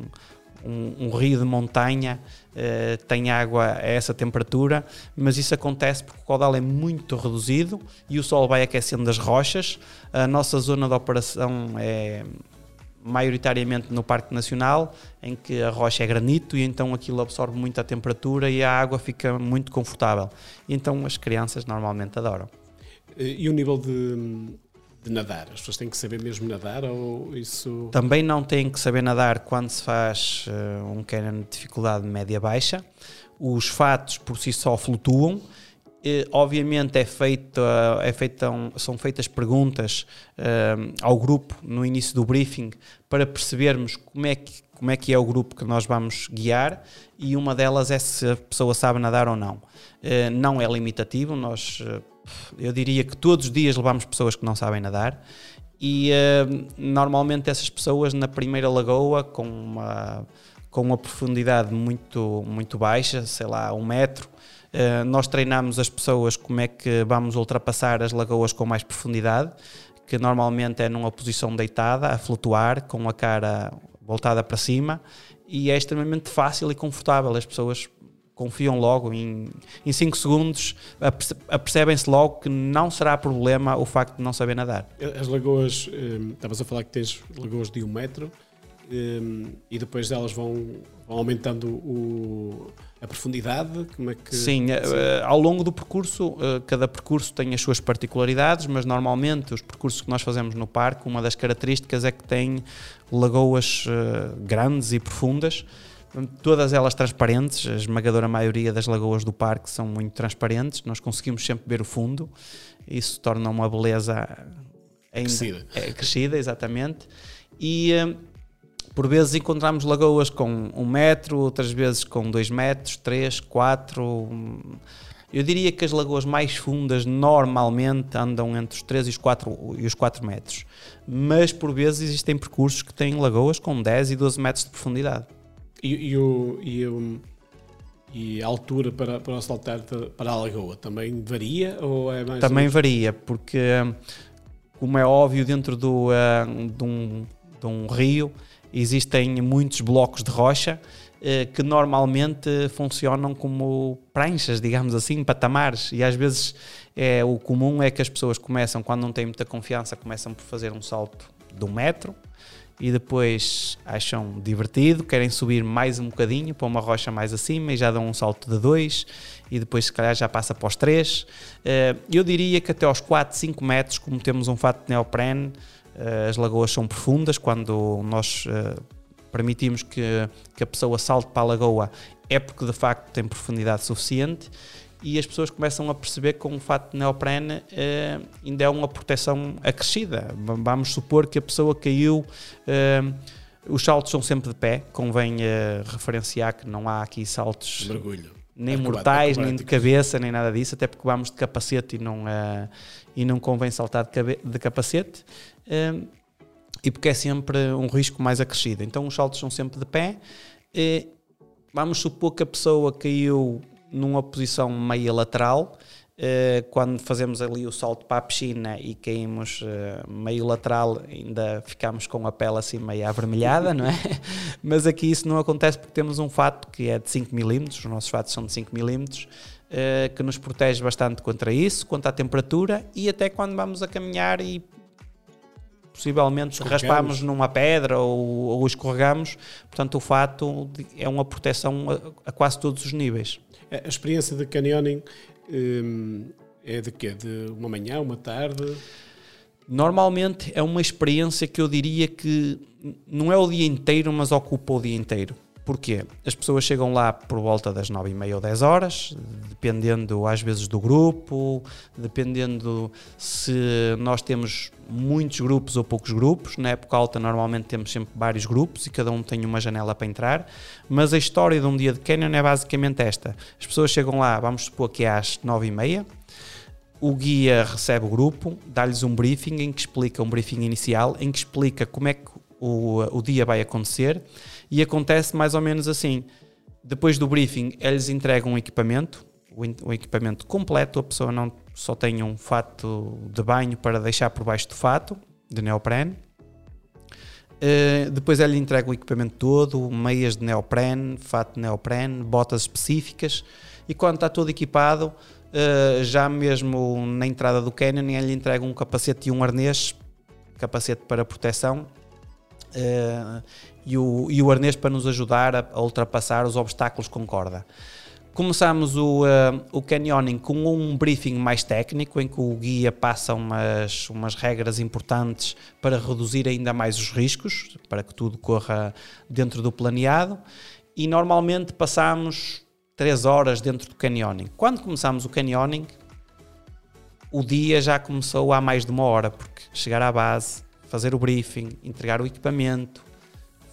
um, um rio de montanha uh, tem água a essa temperatura, mas isso acontece porque o caudal é muito reduzido e o sol vai aquecendo as rochas. A nossa zona de operação é maioritariamente no Parque Nacional, em que a rocha é granito e então aquilo absorve muito a temperatura e a água fica muito confortável. E então as crianças normalmente adoram. E o nível de, de nadar? As pessoas têm que saber mesmo nadar ou isso... Também não têm que saber nadar quando se faz uh, um canyon de dificuldade média-baixa. Os fatos por si só flutuam. E, obviamente é feita, é são feitas perguntas uh, ao grupo no início do briefing para percebermos como é que como é que é o grupo que nós vamos guiar e uma delas é se a pessoa sabe nadar ou não. Uh, não é limitativo, nós eu diria que todos os dias levamos pessoas que não sabem nadar e normalmente essas pessoas na primeira lagoa com uma, com uma profundidade muito, muito baixa, sei lá, um metro, uh, nós treinamos as pessoas como é que vamos ultrapassar as lagoas com mais profundidade, que normalmente é numa posição deitada, a flutuar, com a cara voltada para cima, e é extremamente fácil e confortável. As pessoas confiam logo, em 5 segundos apercebem-se logo que não será problema o facto de não saber nadar. As lagoas, um, estavas a falar que tens lagoas de um metro um, e depois delas vão, vão aumentando o, a profundidade? Como é que, Sim, uh, ao longo do percurso, uh, cada percurso tem as suas particularidades, mas normalmente os percursos que nós fazemos no parque, uma das características é que tem lagoas uh, grandes e profundas. Todas elas transparentes, a esmagadora maioria das lagoas do parque são muito transparentes, nós conseguimos sempre ver o fundo, isso torna uma beleza ainda crescida, é, crescida exatamente, e eh, por vezes encontramos lagoas com um metro, outras vezes com dois metros, três, quatro. Eu diria que as lagoas mais fundas normalmente andam entre os 3 e os 4, e os 4 metros, mas por vezes existem percursos que têm lagoas com 10 e 12 metros de profundidade. E, e, o, e, o, e a altura para, para saltar para a lagoa também varia? Ou é mais também varia, porque, como é óbvio, dentro do, uh, de, um, de um rio existem muitos blocos de rocha uh, que normalmente funcionam como pranchas, digamos assim, patamares, e às vezes é, o comum é que as pessoas começam, quando não têm muita confiança, começam por fazer um salto de um metro, e depois acham divertido, querem subir mais um bocadinho para uma rocha mais acima e já dão um salto de dois e depois se calhar já passa para os três. Eh, eu diria que até aos 4, 5 metros, como temos um fato de neoprene, eh, as lagoas são profundas, quando nós eh, permitimos que, que a pessoa salte para a lagoa é porque de facto tem profundidade suficiente e as pessoas começam a perceber que com o fato de neoprene eh, ainda é uma proteção acrescida. Vamos supor que a pessoa caiu, eh, os saltos são sempre de pé, convém eh, referenciar que não há aqui saltos Mergulho. nem mortais, nem de cabeça, nem nada disso, até porque vamos de capacete e não, eh, e não convém saltar de, de capacete. Eh, e porque é sempre um risco mais acrescido. Então os saltos são sempre de pé. vamos supor que a pessoa caiu numa posição meia lateral. Uh, quando fazemos ali o salto para a piscina e caímos uh, meio lateral, ainda ficamos com a pele assim meio avermelhada, não é? (laughs) Mas aqui isso não acontece porque temos um fato que é de 5 mm, os nossos fatos são de 5 mm, uh, que nos protege bastante contra isso, contra a temperatura e até quando vamos a caminhar e possivelmente raspamos numa pedra ou, ou escorregamos, portanto o fato é uma proteção a, a quase todos os níveis. A experiência de canyoning hum, é de quê? De uma manhã, uma tarde? Normalmente é uma experiência que eu diria que não é o dia inteiro, mas ocupa o dia inteiro. Porquê? As pessoas chegam lá por volta das 9 e meia ou 10 horas, dependendo às vezes do grupo, dependendo se nós temos muitos grupos ou poucos grupos. Na época alta, normalmente temos sempre vários grupos e cada um tem uma janela para entrar. Mas a história de um dia de Canyon é basicamente esta: as pessoas chegam lá, vamos supor que é às 9 e meia. O guia recebe o grupo, dá-lhes um briefing em que explica um briefing inicial, em que explica como é que o, o dia vai acontecer e acontece mais ou menos assim. Depois do briefing, eles entregam um equipamento, o, equipamento completo, a pessoa não só tem um fato de banho para deixar por baixo do fato, de neoprene. Uh, depois ele entrega o equipamento todo, meias de neoprene, fato de neoprene, botas específicas e quando está todo equipado, uh, já mesmo na entrada do canyon, ele entrega um capacete e um arnês, capacete para proteção uh, e o, e o arnês para nos ajudar a, a ultrapassar os obstáculos com corda. Começamos o, uh, o canyoning com um briefing mais técnico, em que o guia passa umas, umas regras importantes para reduzir ainda mais os riscos, para que tudo corra dentro do planeado. E normalmente passamos 3 horas dentro do canyoning. Quando começamos o canyoning, o dia já começou há mais de uma hora, porque chegar à base, fazer o briefing, entregar o equipamento,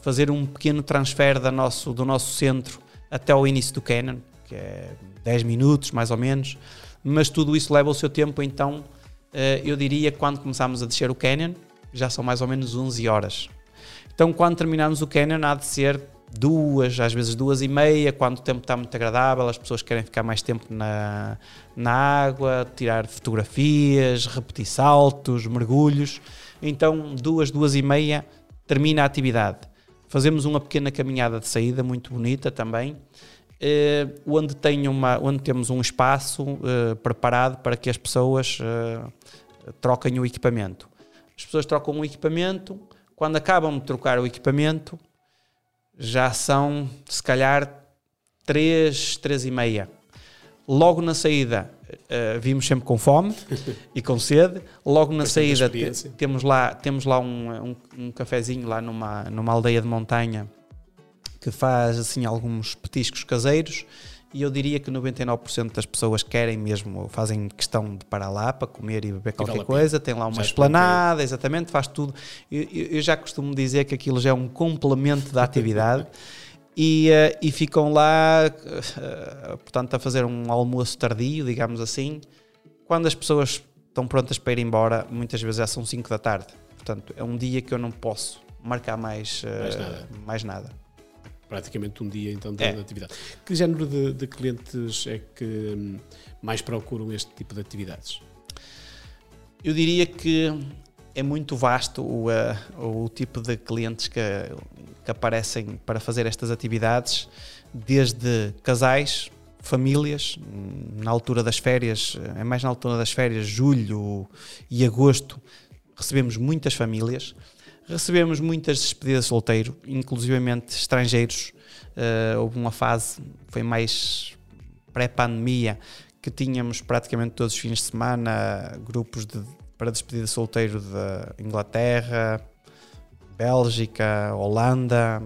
fazer um pequeno transfer da nosso, do nosso centro até ao início do Canon, que é 10 minutos mais ou menos, mas tudo isso leva o seu tempo, então eh, eu diria quando começamos a descer o Canyon, já são mais ou menos 11 horas. Então quando terminamos o Canyon há de ser duas, às vezes duas e meia, quando o tempo está muito agradável, as pessoas querem ficar mais tempo na, na água, tirar fotografias, repetir saltos, mergulhos. Então, duas, duas e meia, termina a atividade. Fazemos uma pequena caminhada de saída, muito bonita também, eh, onde, tem uma, onde temos um espaço eh, preparado para que as pessoas eh, troquem o equipamento. As pessoas trocam o equipamento, quando acabam de trocar o equipamento, já são se calhar 3, 3 e meia. Logo na saída, uh, vimos sempre com fome e com sede. Logo na saída, temos lá, temos lá um, um, um cafezinho lá numa, numa aldeia de montanha que faz assim alguns petiscos caseiros e eu diria que 99% das pessoas querem mesmo, fazem questão de parar lá para comer e beber qualquer coisa, tem lá uma já esplanada, exatamente, faz tudo. Eu, eu, já costumo dizer que aquilo já é um complemento da (laughs) atividade. E, uh, e ficam lá, uh, portanto, a fazer um almoço tardio, digamos assim. Quando as pessoas estão prontas para ir embora, muitas vezes já são 5 da tarde. Portanto, é um dia que eu não posso marcar mais, mais nada. Mais nada praticamente um dia então de, é. atividade. Que género de, de, clientes é que hum, mais procuram este tipo de atividades? Eu diria que é muito vasto o, uh, o tipo de clientes que, que aparecem para fazer estas atividades, desde casais, famílias, na altura das férias, é mais na altura das férias, julho e agosto, recebemos muitas famílias Recebemos muitas despedidas de solteiro, inclusivamente estrangeiros. Uh, houve uma fase, foi mais pré-pandemia, que tínhamos praticamente todos os fins de semana grupos de, para despedida de solteiro da Inglaterra, Bélgica, Holanda.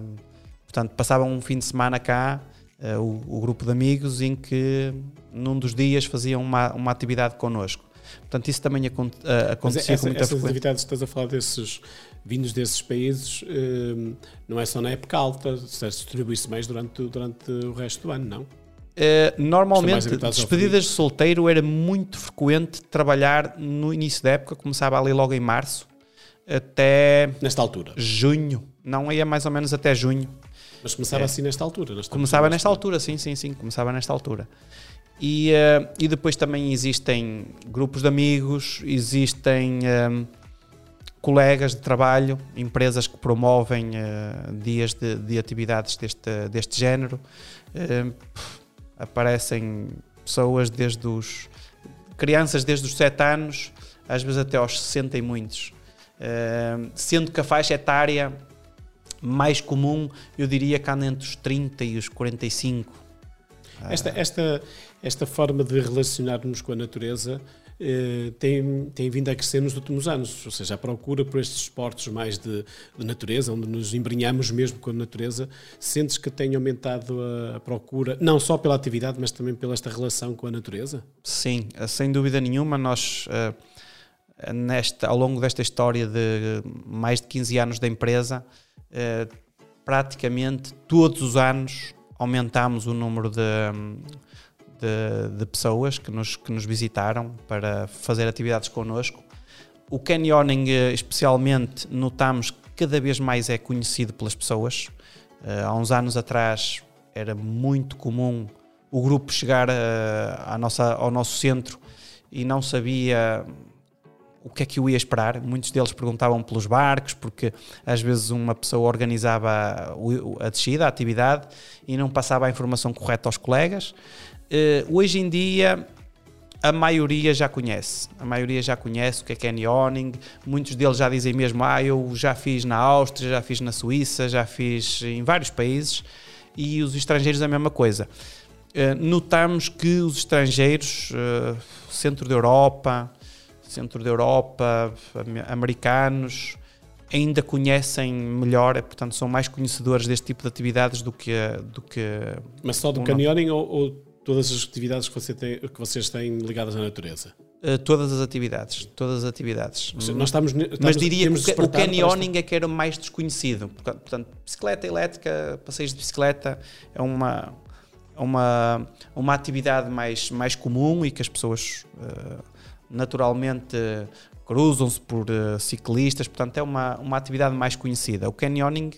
Portanto, passavam um fim de semana cá, uh, o, o, grupo de amigos, em que num dos dias faziam uma, uma atividade connosco. Portanto, isso também uh, acontecia essa, com muita essas frequência. atividades, estás a falar desses vindos desses países, hum, não é só na época alta, distribui-se mais durante, durante o resto do ano, não? Uh, normalmente, despedidas de solteiro era muito frequente trabalhar no início da época, começava ali logo em março, até. Nesta altura? Junho. Não ia mais ou menos até junho. Mas começava é. assim nesta altura? Nesta começava altura, nesta altura, sim, sim, sim. Começava nesta altura. E, uh, e depois também existem grupos de amigos, existem. Uh, colegas de trabalho, empresas que promovem uh, dias de, de, atividades deste, deste género. Uh, aparecem pessoas desde os. crianças desde os 7 anos, às vezes até aos 60 e muitos. Uh, sendo que a faixa etária mais comum, eu diria que anda entre os 30 e os 45. Esta, esta, esta forma de relacionarmos com a natureza eh, tem, tem vindo a crescer nos últimos anos, ou seja, a procura por estes esportes mais de, de natureza, onde nos embrenhamos mesmo com a natureza, sentes que tem aumentado a, a, procura, não só pela atividade, mas também pela esta relação com a natureza? Sim, eh, sem dúvida nenhuma, nós... Uh, nesta, ao longo desta história de mais de 15 anos da empresa, praticamente todos os anos aumentámos o número de, de, de, pessoas que nos, que nos visitaram para fazer atividades connosco. O canyoning, eh, especialmente, notamos que cada vez mais é conhecido pelas pessoas. Uh, há uns anos atrás era muito comum o grupo chegar uh, à nossa, ao nosso centro e não sabia o que é que eu ia esperar. Muitos deles perguntavam pelos barcos, porque às vezes uma pessoa organizava a descida, a atividade, e não passava a informação correta aos colegas. Uh, hoje em dia a maioria já conhece. A maioria já conhece o que é canyoning. Muitos deles já dizem mesmo: Ah, eu já fiz na Áustria, já fiz na Suíça, já fiz em vários países. E os estrangeiros a mesma coisa. Uh, notamos que os estrangeiros, uh, centro da Europa, centro da Europa, americanos, ainda conhecem melhor, portanto são mais conhecedores deste tipo de atividades do que. Do que Mas só do canyoning ou, ou todas as atividades que, você tem, que vocês têm ligadas à natureza? Uh, todas as atividades, todas as atividades. Nós estamos, estamos Mas diria que o canyoning é que era o mais desconhecido. Portanto, bicicleta elétrica, passeios de bicicleta é uma, uma, uma atividade mais, mais comum e que as pessoas uh, naturalmente cruzam-se por uh, ciclistas, portanto é uma, uma atividade mais conhecida. O canyoning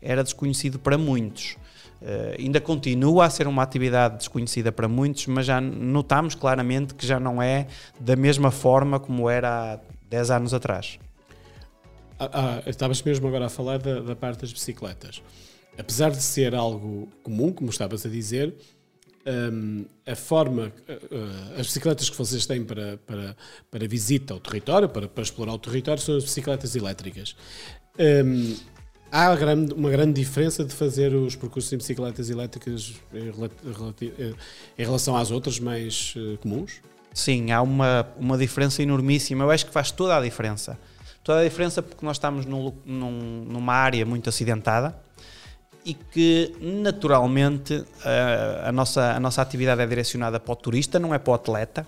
era desconhecido para muitos. Uh, ainda continua a ser uma atividade desconhecida para muitos, mas já notamos claramente que já não é da mesma forma como era há 10 anos atrás. Ah, ah, estavas mesmo agora a falar da, da, parte das bicicletas. Apesar de ser algo comum, como estavas a dizer, um, a forma, uh, as bicicletas que vocês têm para, para, para visita ao território, para, para explorar o território, são as bicicletas elétricas. Um, há uma grande diferença de fazer os percursos em bicicletas elétricas em, relação às outras mais uh, comuns? Sim, há uma, uma diferença enormíssima. Eu acho que faz toda a diferença. Toda a diferença porque nós estamos num, num, numa área muito acidentada e que naturalmente a, a, nossa, a nossa atividade é direcionada para o turista, não é para o atleta.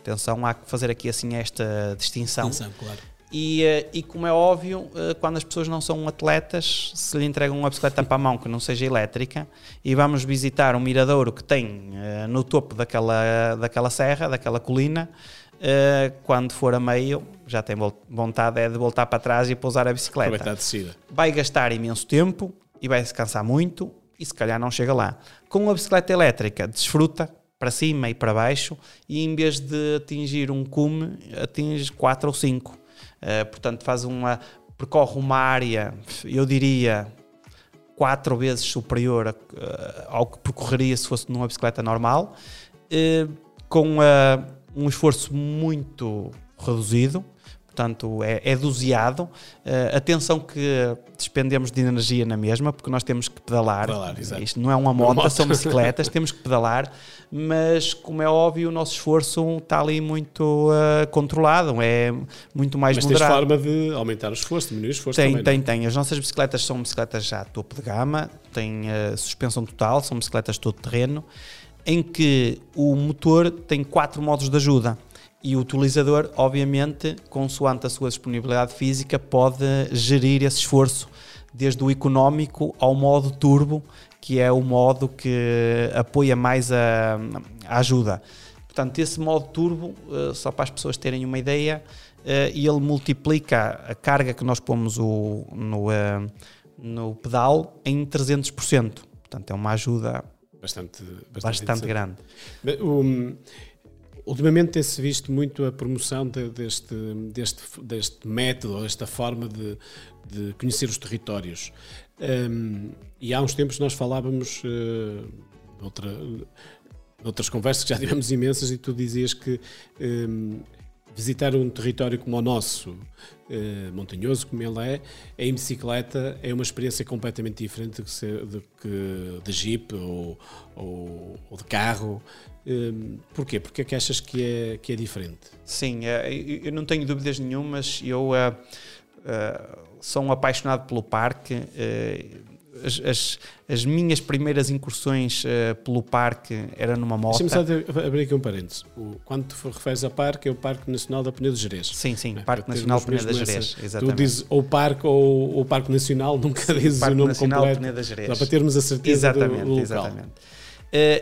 Atenção, há que fazer aqui assim esta distinção. distinção claro. E, eh, e, como é óbvio, eh, quando as pessoas não são atletas, se lhe entregam uma bicicleta para a mão que não seja elétrica e vamos visitar um miradouro que tem eh, no topo daquela, daquela serra, daquela colina, quando for a meio, já tem vontade é de voltar para trás e pousar a bicicleta. Vai gastar imenso tempo e vai se cansar muito e se calhar não chega lá. Com a bicicleta elétrica, desfruta para cima e para baixo e em vez de atingir um cume, atinge 4 ou 5 Uh, portanto, faz uma, percorre uma área, eu diria, quatro vezes superior uh, ao que percorreria se fosse numa bicicleta normal, uh, com um esforço muito reduzido portanto é, é doseado. Uh, atenção que despendemos de energia na mesma, porque nós temos que pedalar. pedalar Isto não é uma moto, moto. são bicicletas, temos que pedalar, mas como é óbvio, o nosso esforço está ali muito uh, controlado, é muito mais mas moderado. Mas tens forma de aumentar o esforço, diminuir o esforço tem, também, Tem, não? tem. As nossas bicicletas são bicicletas já topo de gama, têm uh, suspensão total, são bicicletas todo terreno, em que o motor tem quatro modos de ajuda e o utilizador, obviamente, consoante a sua disponibilidade física, pode gerir esse esforço desde o económico ao modo turbo, que é o modo que apoia mais a, a ajuda. Portanto, esse modo turbo, eh, só para as pessoas terem uma ideia, eh, ele multiplica a carga que nós pomos o, no, eh, no pedal em 300%. Portanto, é uma ajuda bastante, bastante, bastante grande. Um, Ultimamente tem-se visto muito a promoção de, deste, deste, deste método, esta forma de, de conhecer os territórios. Um, e há uns tempos nós falávamos, uh, outra, outras conversas que já (laughs) tivemos imensas, e tu dizias que um, visitar um território como o nosso, eh, montanhoso como ele é, em bicicleta é uma experiência completamente diferente do que, que de jeep ou, ou, ou de carro. Um, porquê? Porque é que achas que é, que é diferente? Sim, é, eu não tenho dúvidas nenhumas. Eu uh, uh, sou um apaixonado pelo parque. Uh, as, as, as, minhas primeiras incursões pelo parque era numa moto. Deixa-me só abrir aqui um parênteses. O, quando te referes a parque, é o Parque Nacional da Peneda de Jerez. Sim, sim, é? Parque Nacional da Peneda de Jerez. Exatamente. Tu dizes ou Parque ou, ou Parque Nacional, (laughs) nunca sim, dizes o nome Nacional completo. Peneda de Jerez. Só para termos a certeza exatamente, do, do Exatamente. Uh,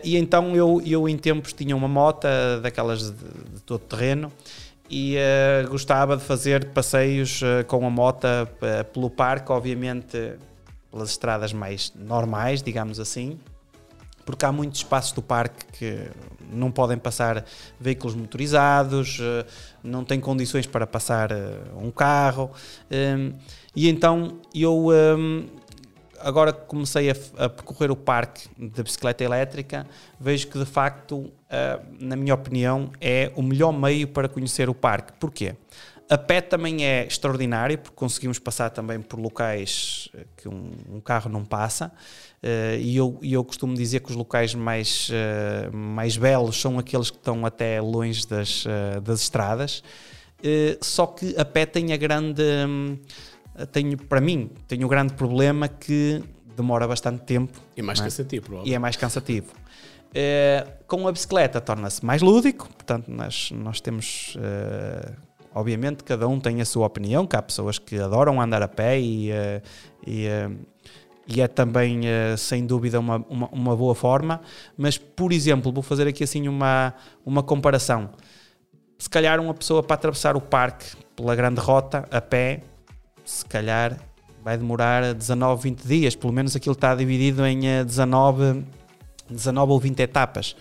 e então eu, eu em tempos tinha uma moto daquelas de, de todo terreno e uh, gostava de fazer passeios uh, com a moto pelo parque, obviamente pelas estradas mais normais, digamos assim, porque há muitos espaços do parque que não podem passar veículos motorizados, não tem condições para passar um carro, e então eu agora que comecei a, a, percorrer o parque da bicicleta elétrica, vejo que de facto, uh, na minha opinião, é o melhor meio para conhecer o parque. Porquê? A pé também é extraordinário, porque conseguimos passar também por locais que um, um carro não passa. Uh, e eu, eu costumo dizer que os locais mais, uh, mais belos são aqueles que estão até longe das, das estradas. só que a pé tem a grande. Um, tenho, para mim, tenho um grande problema que demora bastante tempo. E é mais é? cansativo, E é mais cansativo. É, com a bicicleta torna-se mais lúdico, portanto, nós, nós temos. Uh, obviamente, cada um tem a sua opinião, que há pessoas que adoram andar a pé e, uh, e, e é também, sem dúvida, uma, uma, uma, boa forma. Mas, por exemplo, vou fazer aqui assim uma, uma comparação se calhar uma pessoa para atravessar o parque pela grande rota a pé, se calhar vai demorar 19, 20 dias, pelo menos aquilo está dividido em 19, 19 ou 20 etapas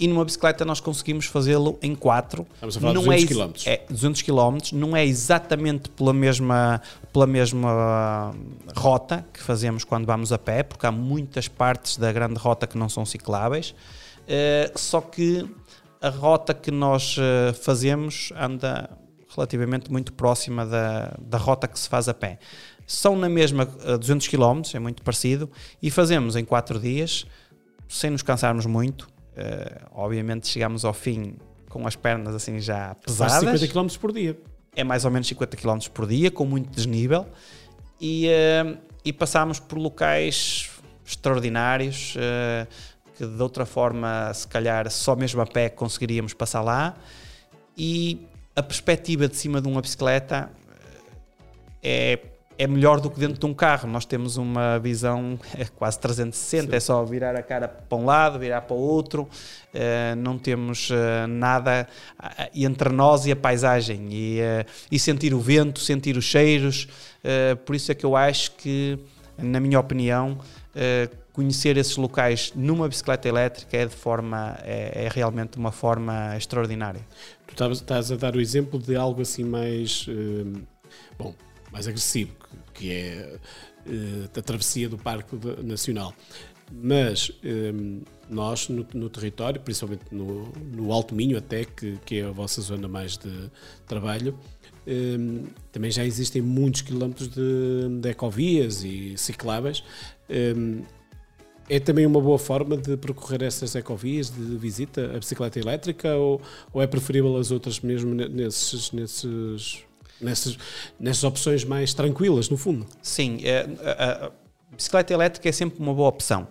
e numa bicicleta nós conseguimos fazê-lo em 4. Estamos a falar de 200 km. É 200 km, não é exatamente pela mesma, pela mesma rota que fazemos quando vamos a pé, porque há muitas partes da grande rota que não são cicláveis, uh, só que a rota que nós uh, fazemos anda relativamente muito próxima da, da rota que se faz a pé. São na mesma uh, 200 km, é muito parecido, e fazemos em 4 dias, sem nos cansarmos muito, Uh, obviamente chegamos ao fim com as pernas assim já pesadas. Faz 50 km por dia. É mais ou menos 50 km por dia, com muito desnível. E, uh, e passámos por locais extraordinários uh, que de outra forma, se calhar, só mesmo a pé conseguiríamos passar lá. E a perspectiva de cima de uma bicicleta é é melhor do que dentro de um carro. Nós temos uma visão é quase 360, Sim. é só virar a cara para um lado, virar para o outro, uh, não temos uh, nada uh, entre nós e a paisagem e, e sentir o vento, sentir os cheiros. por isso é que eu acho que, na minha opinião, conhecer esses locais numa bicicleta elétrica é de forma é, é realmente uma forma extraordinária. Tu estás a dar o exemplo de algo assim mais bom mais agressivo, que é uh, a travessia do Parque Nacional. Mas um, ehm, nós, no, no, território, principalmente no, no Alto Minho, até que, que é a vossa zona mais de trabalho, um, também já existem muitos quilómetros de, de ecovias e cicláveis. Um, é também uma boa forma de percorrer essas ecovias de visita a bicicleta elétrica ou, ou é preferível as outras mesmo nesses, nesses nessas, nessas opções mais tranquilas, no fundo. Sim, é, a, a bicicleta elétrica é sempre uma boa opção.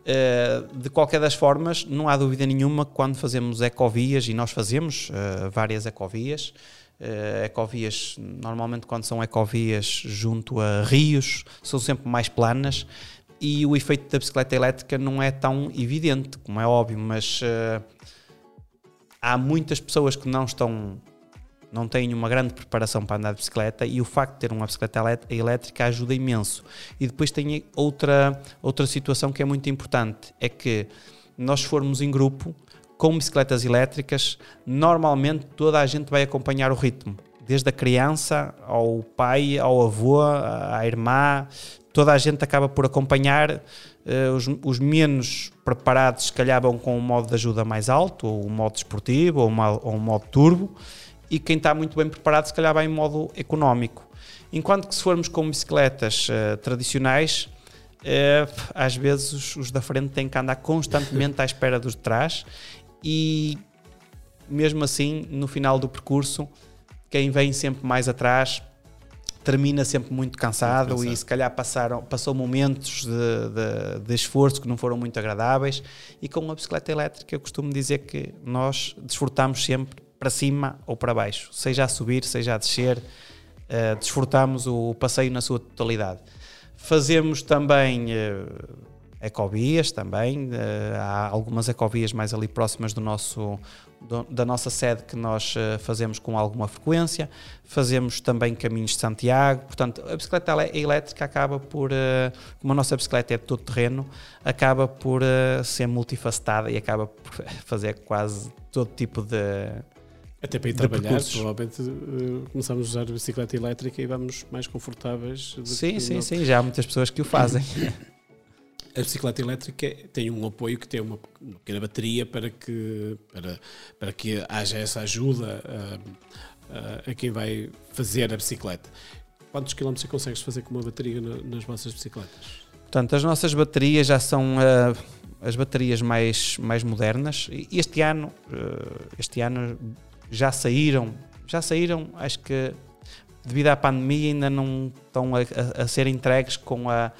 Uh, de qualquer das formas, não há dúvida nenhuma que quando fazemos ecovias, e nós fazemos uh, várias ecovias, uh, ecovias, normalmente quando são ecovias junto a rios, são sempre mais planas e o efeito da bicicleta elétrica não é tão evidente, como é óbvio, mas há muitas pessoas que não estão não têm uma grande preparação para andar de bicicleta e o facto de ter uma bicicleta elétrica ajuda imenso. E depois tem outra, outra situação que é muito importante, é que nós formos em grupo com bicicletas elétricas, normalmente toda a gente vai acompanhar o ritmo. Desde a criança ao pai, ao avô, à irmã, toda a gente acaba por acompanhar. Uh, os, os, menos preparados, se calhar, vão com um modo de ajuda mais alto, ou um modo esportivo, ou, uma, ou um modo turbo e quem está muito bem preparado se calhar vai em modo económico. Enquanto que se formos com bicicletas uh, tradicionais, uh, às vezes os, os, da frente têm que andar constantemente à espera dos de trás e mesmo assim, no final do percurso, quem vem sempre mais atrás termina sempre muito cansado, muito cansado. e se calhar passaram, passou momentos de, de, de, esforço que não foram muito agradáveis e com uma bicicleta elétrica eu costumo dizer que nós desfrutamos sempre para cima ou para baixo, seja a subir, seja a descer, uh, desfrutamos o passeio na sua totalidade. Fazemos também uh, ecovias também, uh, há algumas ecovias mais ali próximas do nosso, do, da nossa sede que nós uh, fazemos com alguma frequência, fazemos também caminhos de Santiago, portanto a bicicleta elétrica acaba por, uh, como a nossa bicicleta é de todo terreno, acaba por ser multifacetada e acaba por (laughs) fazer quase todo tipo de, até para ir trabalhar, provavelmente uh, começamos a usar a bicicleta elétrica e vamos mais confortáveis. Sim, sim, não. sim, já há muitas pessoas que o fazem. (laughs) a bicicleta elétrica tem um apoio que tem uma, uma pequena bateria para que, para, para que haja essa ajuda a, a, a quem vai fazer a bicicleta. Quantos quilómetros você consegues fazer com uma bateria nas vossas bicicletas? Portanto, as nossas baterias já são uh, as baterias mais, mais modernas. Este ano, uh, este ano já saíram, já saíram, acho que devido à pandemia ainda não estão a, a, a ser entregues com a,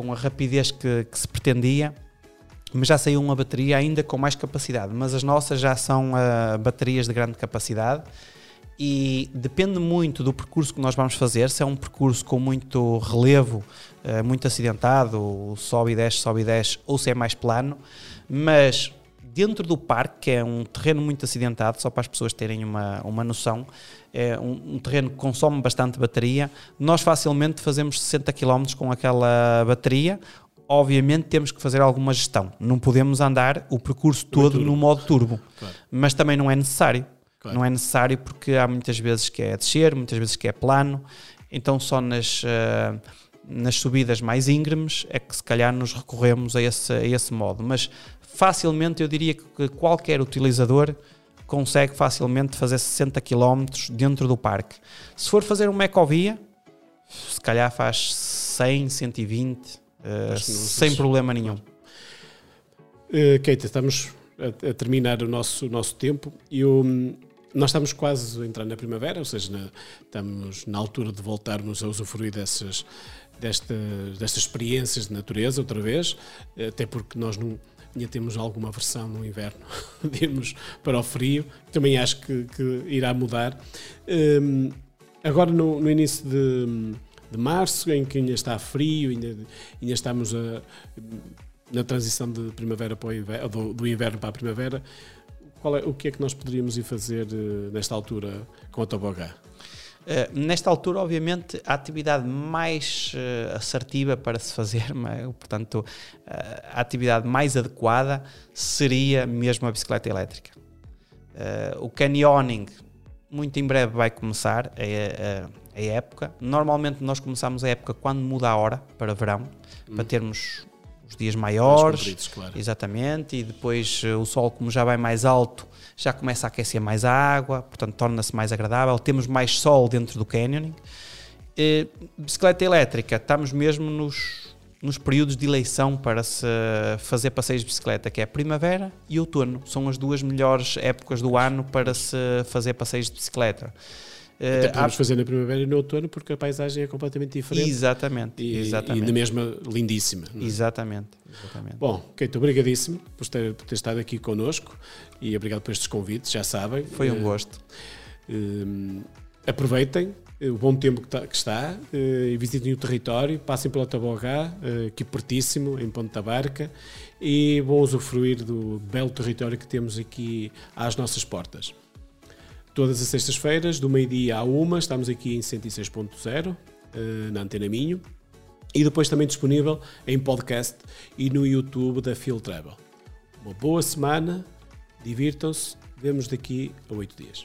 com a rapidez que, que, se pretendia, mas já saiu uma bateria ainda com mais capacidade, mas as nossas já são uh, baterias de grande capacidade e depende muito do percurso que nós vamos fazer, se é um percurso com muito relevo, uh, muito acidentado, sobe e desce, sobe e desce, ou se é mais plano, mas dentro do parque, que é um terreno muito acidentado, só para as pessoas terem uma, uma noção, é um, um terreno que consome bastante bateria. Nós facilmente fazemos 60 km com aquela bateria. Obviamente temos que fazer alguma gestão. Não podemos andar o percurso todo no modo turbo, Claro. mas também não é necessário. Claro. Não é necessário porque há muitas vezes que é descer, muitas vezes que é plano. Então só nas, eh, nas subidas mais íngremes é que se calhar nos recorremos a esse, a esse modo. Mas facilmente eu diria que qualquer utilizador consegue facilmente fazer 60 km dentro do parque. Se for fazer uma ecovia, se calhar faz 100, 120, eh, Acho que não sem problema nenhum. Uh, Keita, estamos a, a terminar o nosso, o nosso tempo e nós estamos quase a entrar na primavera, ou seja, na- estamos na altura de voltarmos a usufruir dessas, destas, destas experiências de natureza outra vez, até porque nós não, ainda temos alguma versão no inverno (laughs) de irmos para o frio, também acho que, que irá mudar. Um, agora, no, no início de, de março, em que ainda está frio, ainda, ainda estamos a, na transição de primavera para inverno, do, do inverno para a primavera, é, o que é que nós poderíamos ir fazer eh, nesta altura com a tobogã? Uh, nesta altura, obviamente, a atividade mais uh, assertiva para se fazer, (laughs) mas, portanto, uh, a atividade mais adequada seria mesmo a bicicleta elétrica. O canyoning, muito em breve, vai começar a, a, a época. Normalmente, nós começamos a época quando muda a hora para verão, para termos os dias maiores. claro. Exatamente, e depois eh, o sol, como já vai mais alto, já começa a aquecer mais a água, portanto torna-se mais agradável. Temos mais sol dentro do canyoning. Eh, bicicleta elétrica, estamos mesmo nos, nos períodos de eleição para se fazer passeios de bicicleta, que é primavera e outono. São as duas melhores épocas do ano para se fazer passeios de bicicleta. Eh, Até há- podemos fazer na primavera e no outono porque a paisagem é completamente diferente Exatamente, e, exatamente. e na mesma lindíssima. é? Exatamente, exatamente. Bom, Keito, obrigadíssimo por ter, por ter estado aqui connosco e obrigado por estes convites, já sabem. Foi um Eh, gosto. eh, aproveitem eh, o bom tempo que, tá- que está eh, e visitem o território, passem pela Tabogá, eh, aqui pertíssimo, em Ponta Barca, e vão usufruir do belo território que temos aqui às nossas portas. Todas as sextas-feiras, do meio-dia à uma, estamos aqui em 106.0, eh, na Antena Minho, e depois também disponível em podcast e no YouTube da Phil Travel. Uma boa semana, divirtam-se, vemos daqui a oito dias.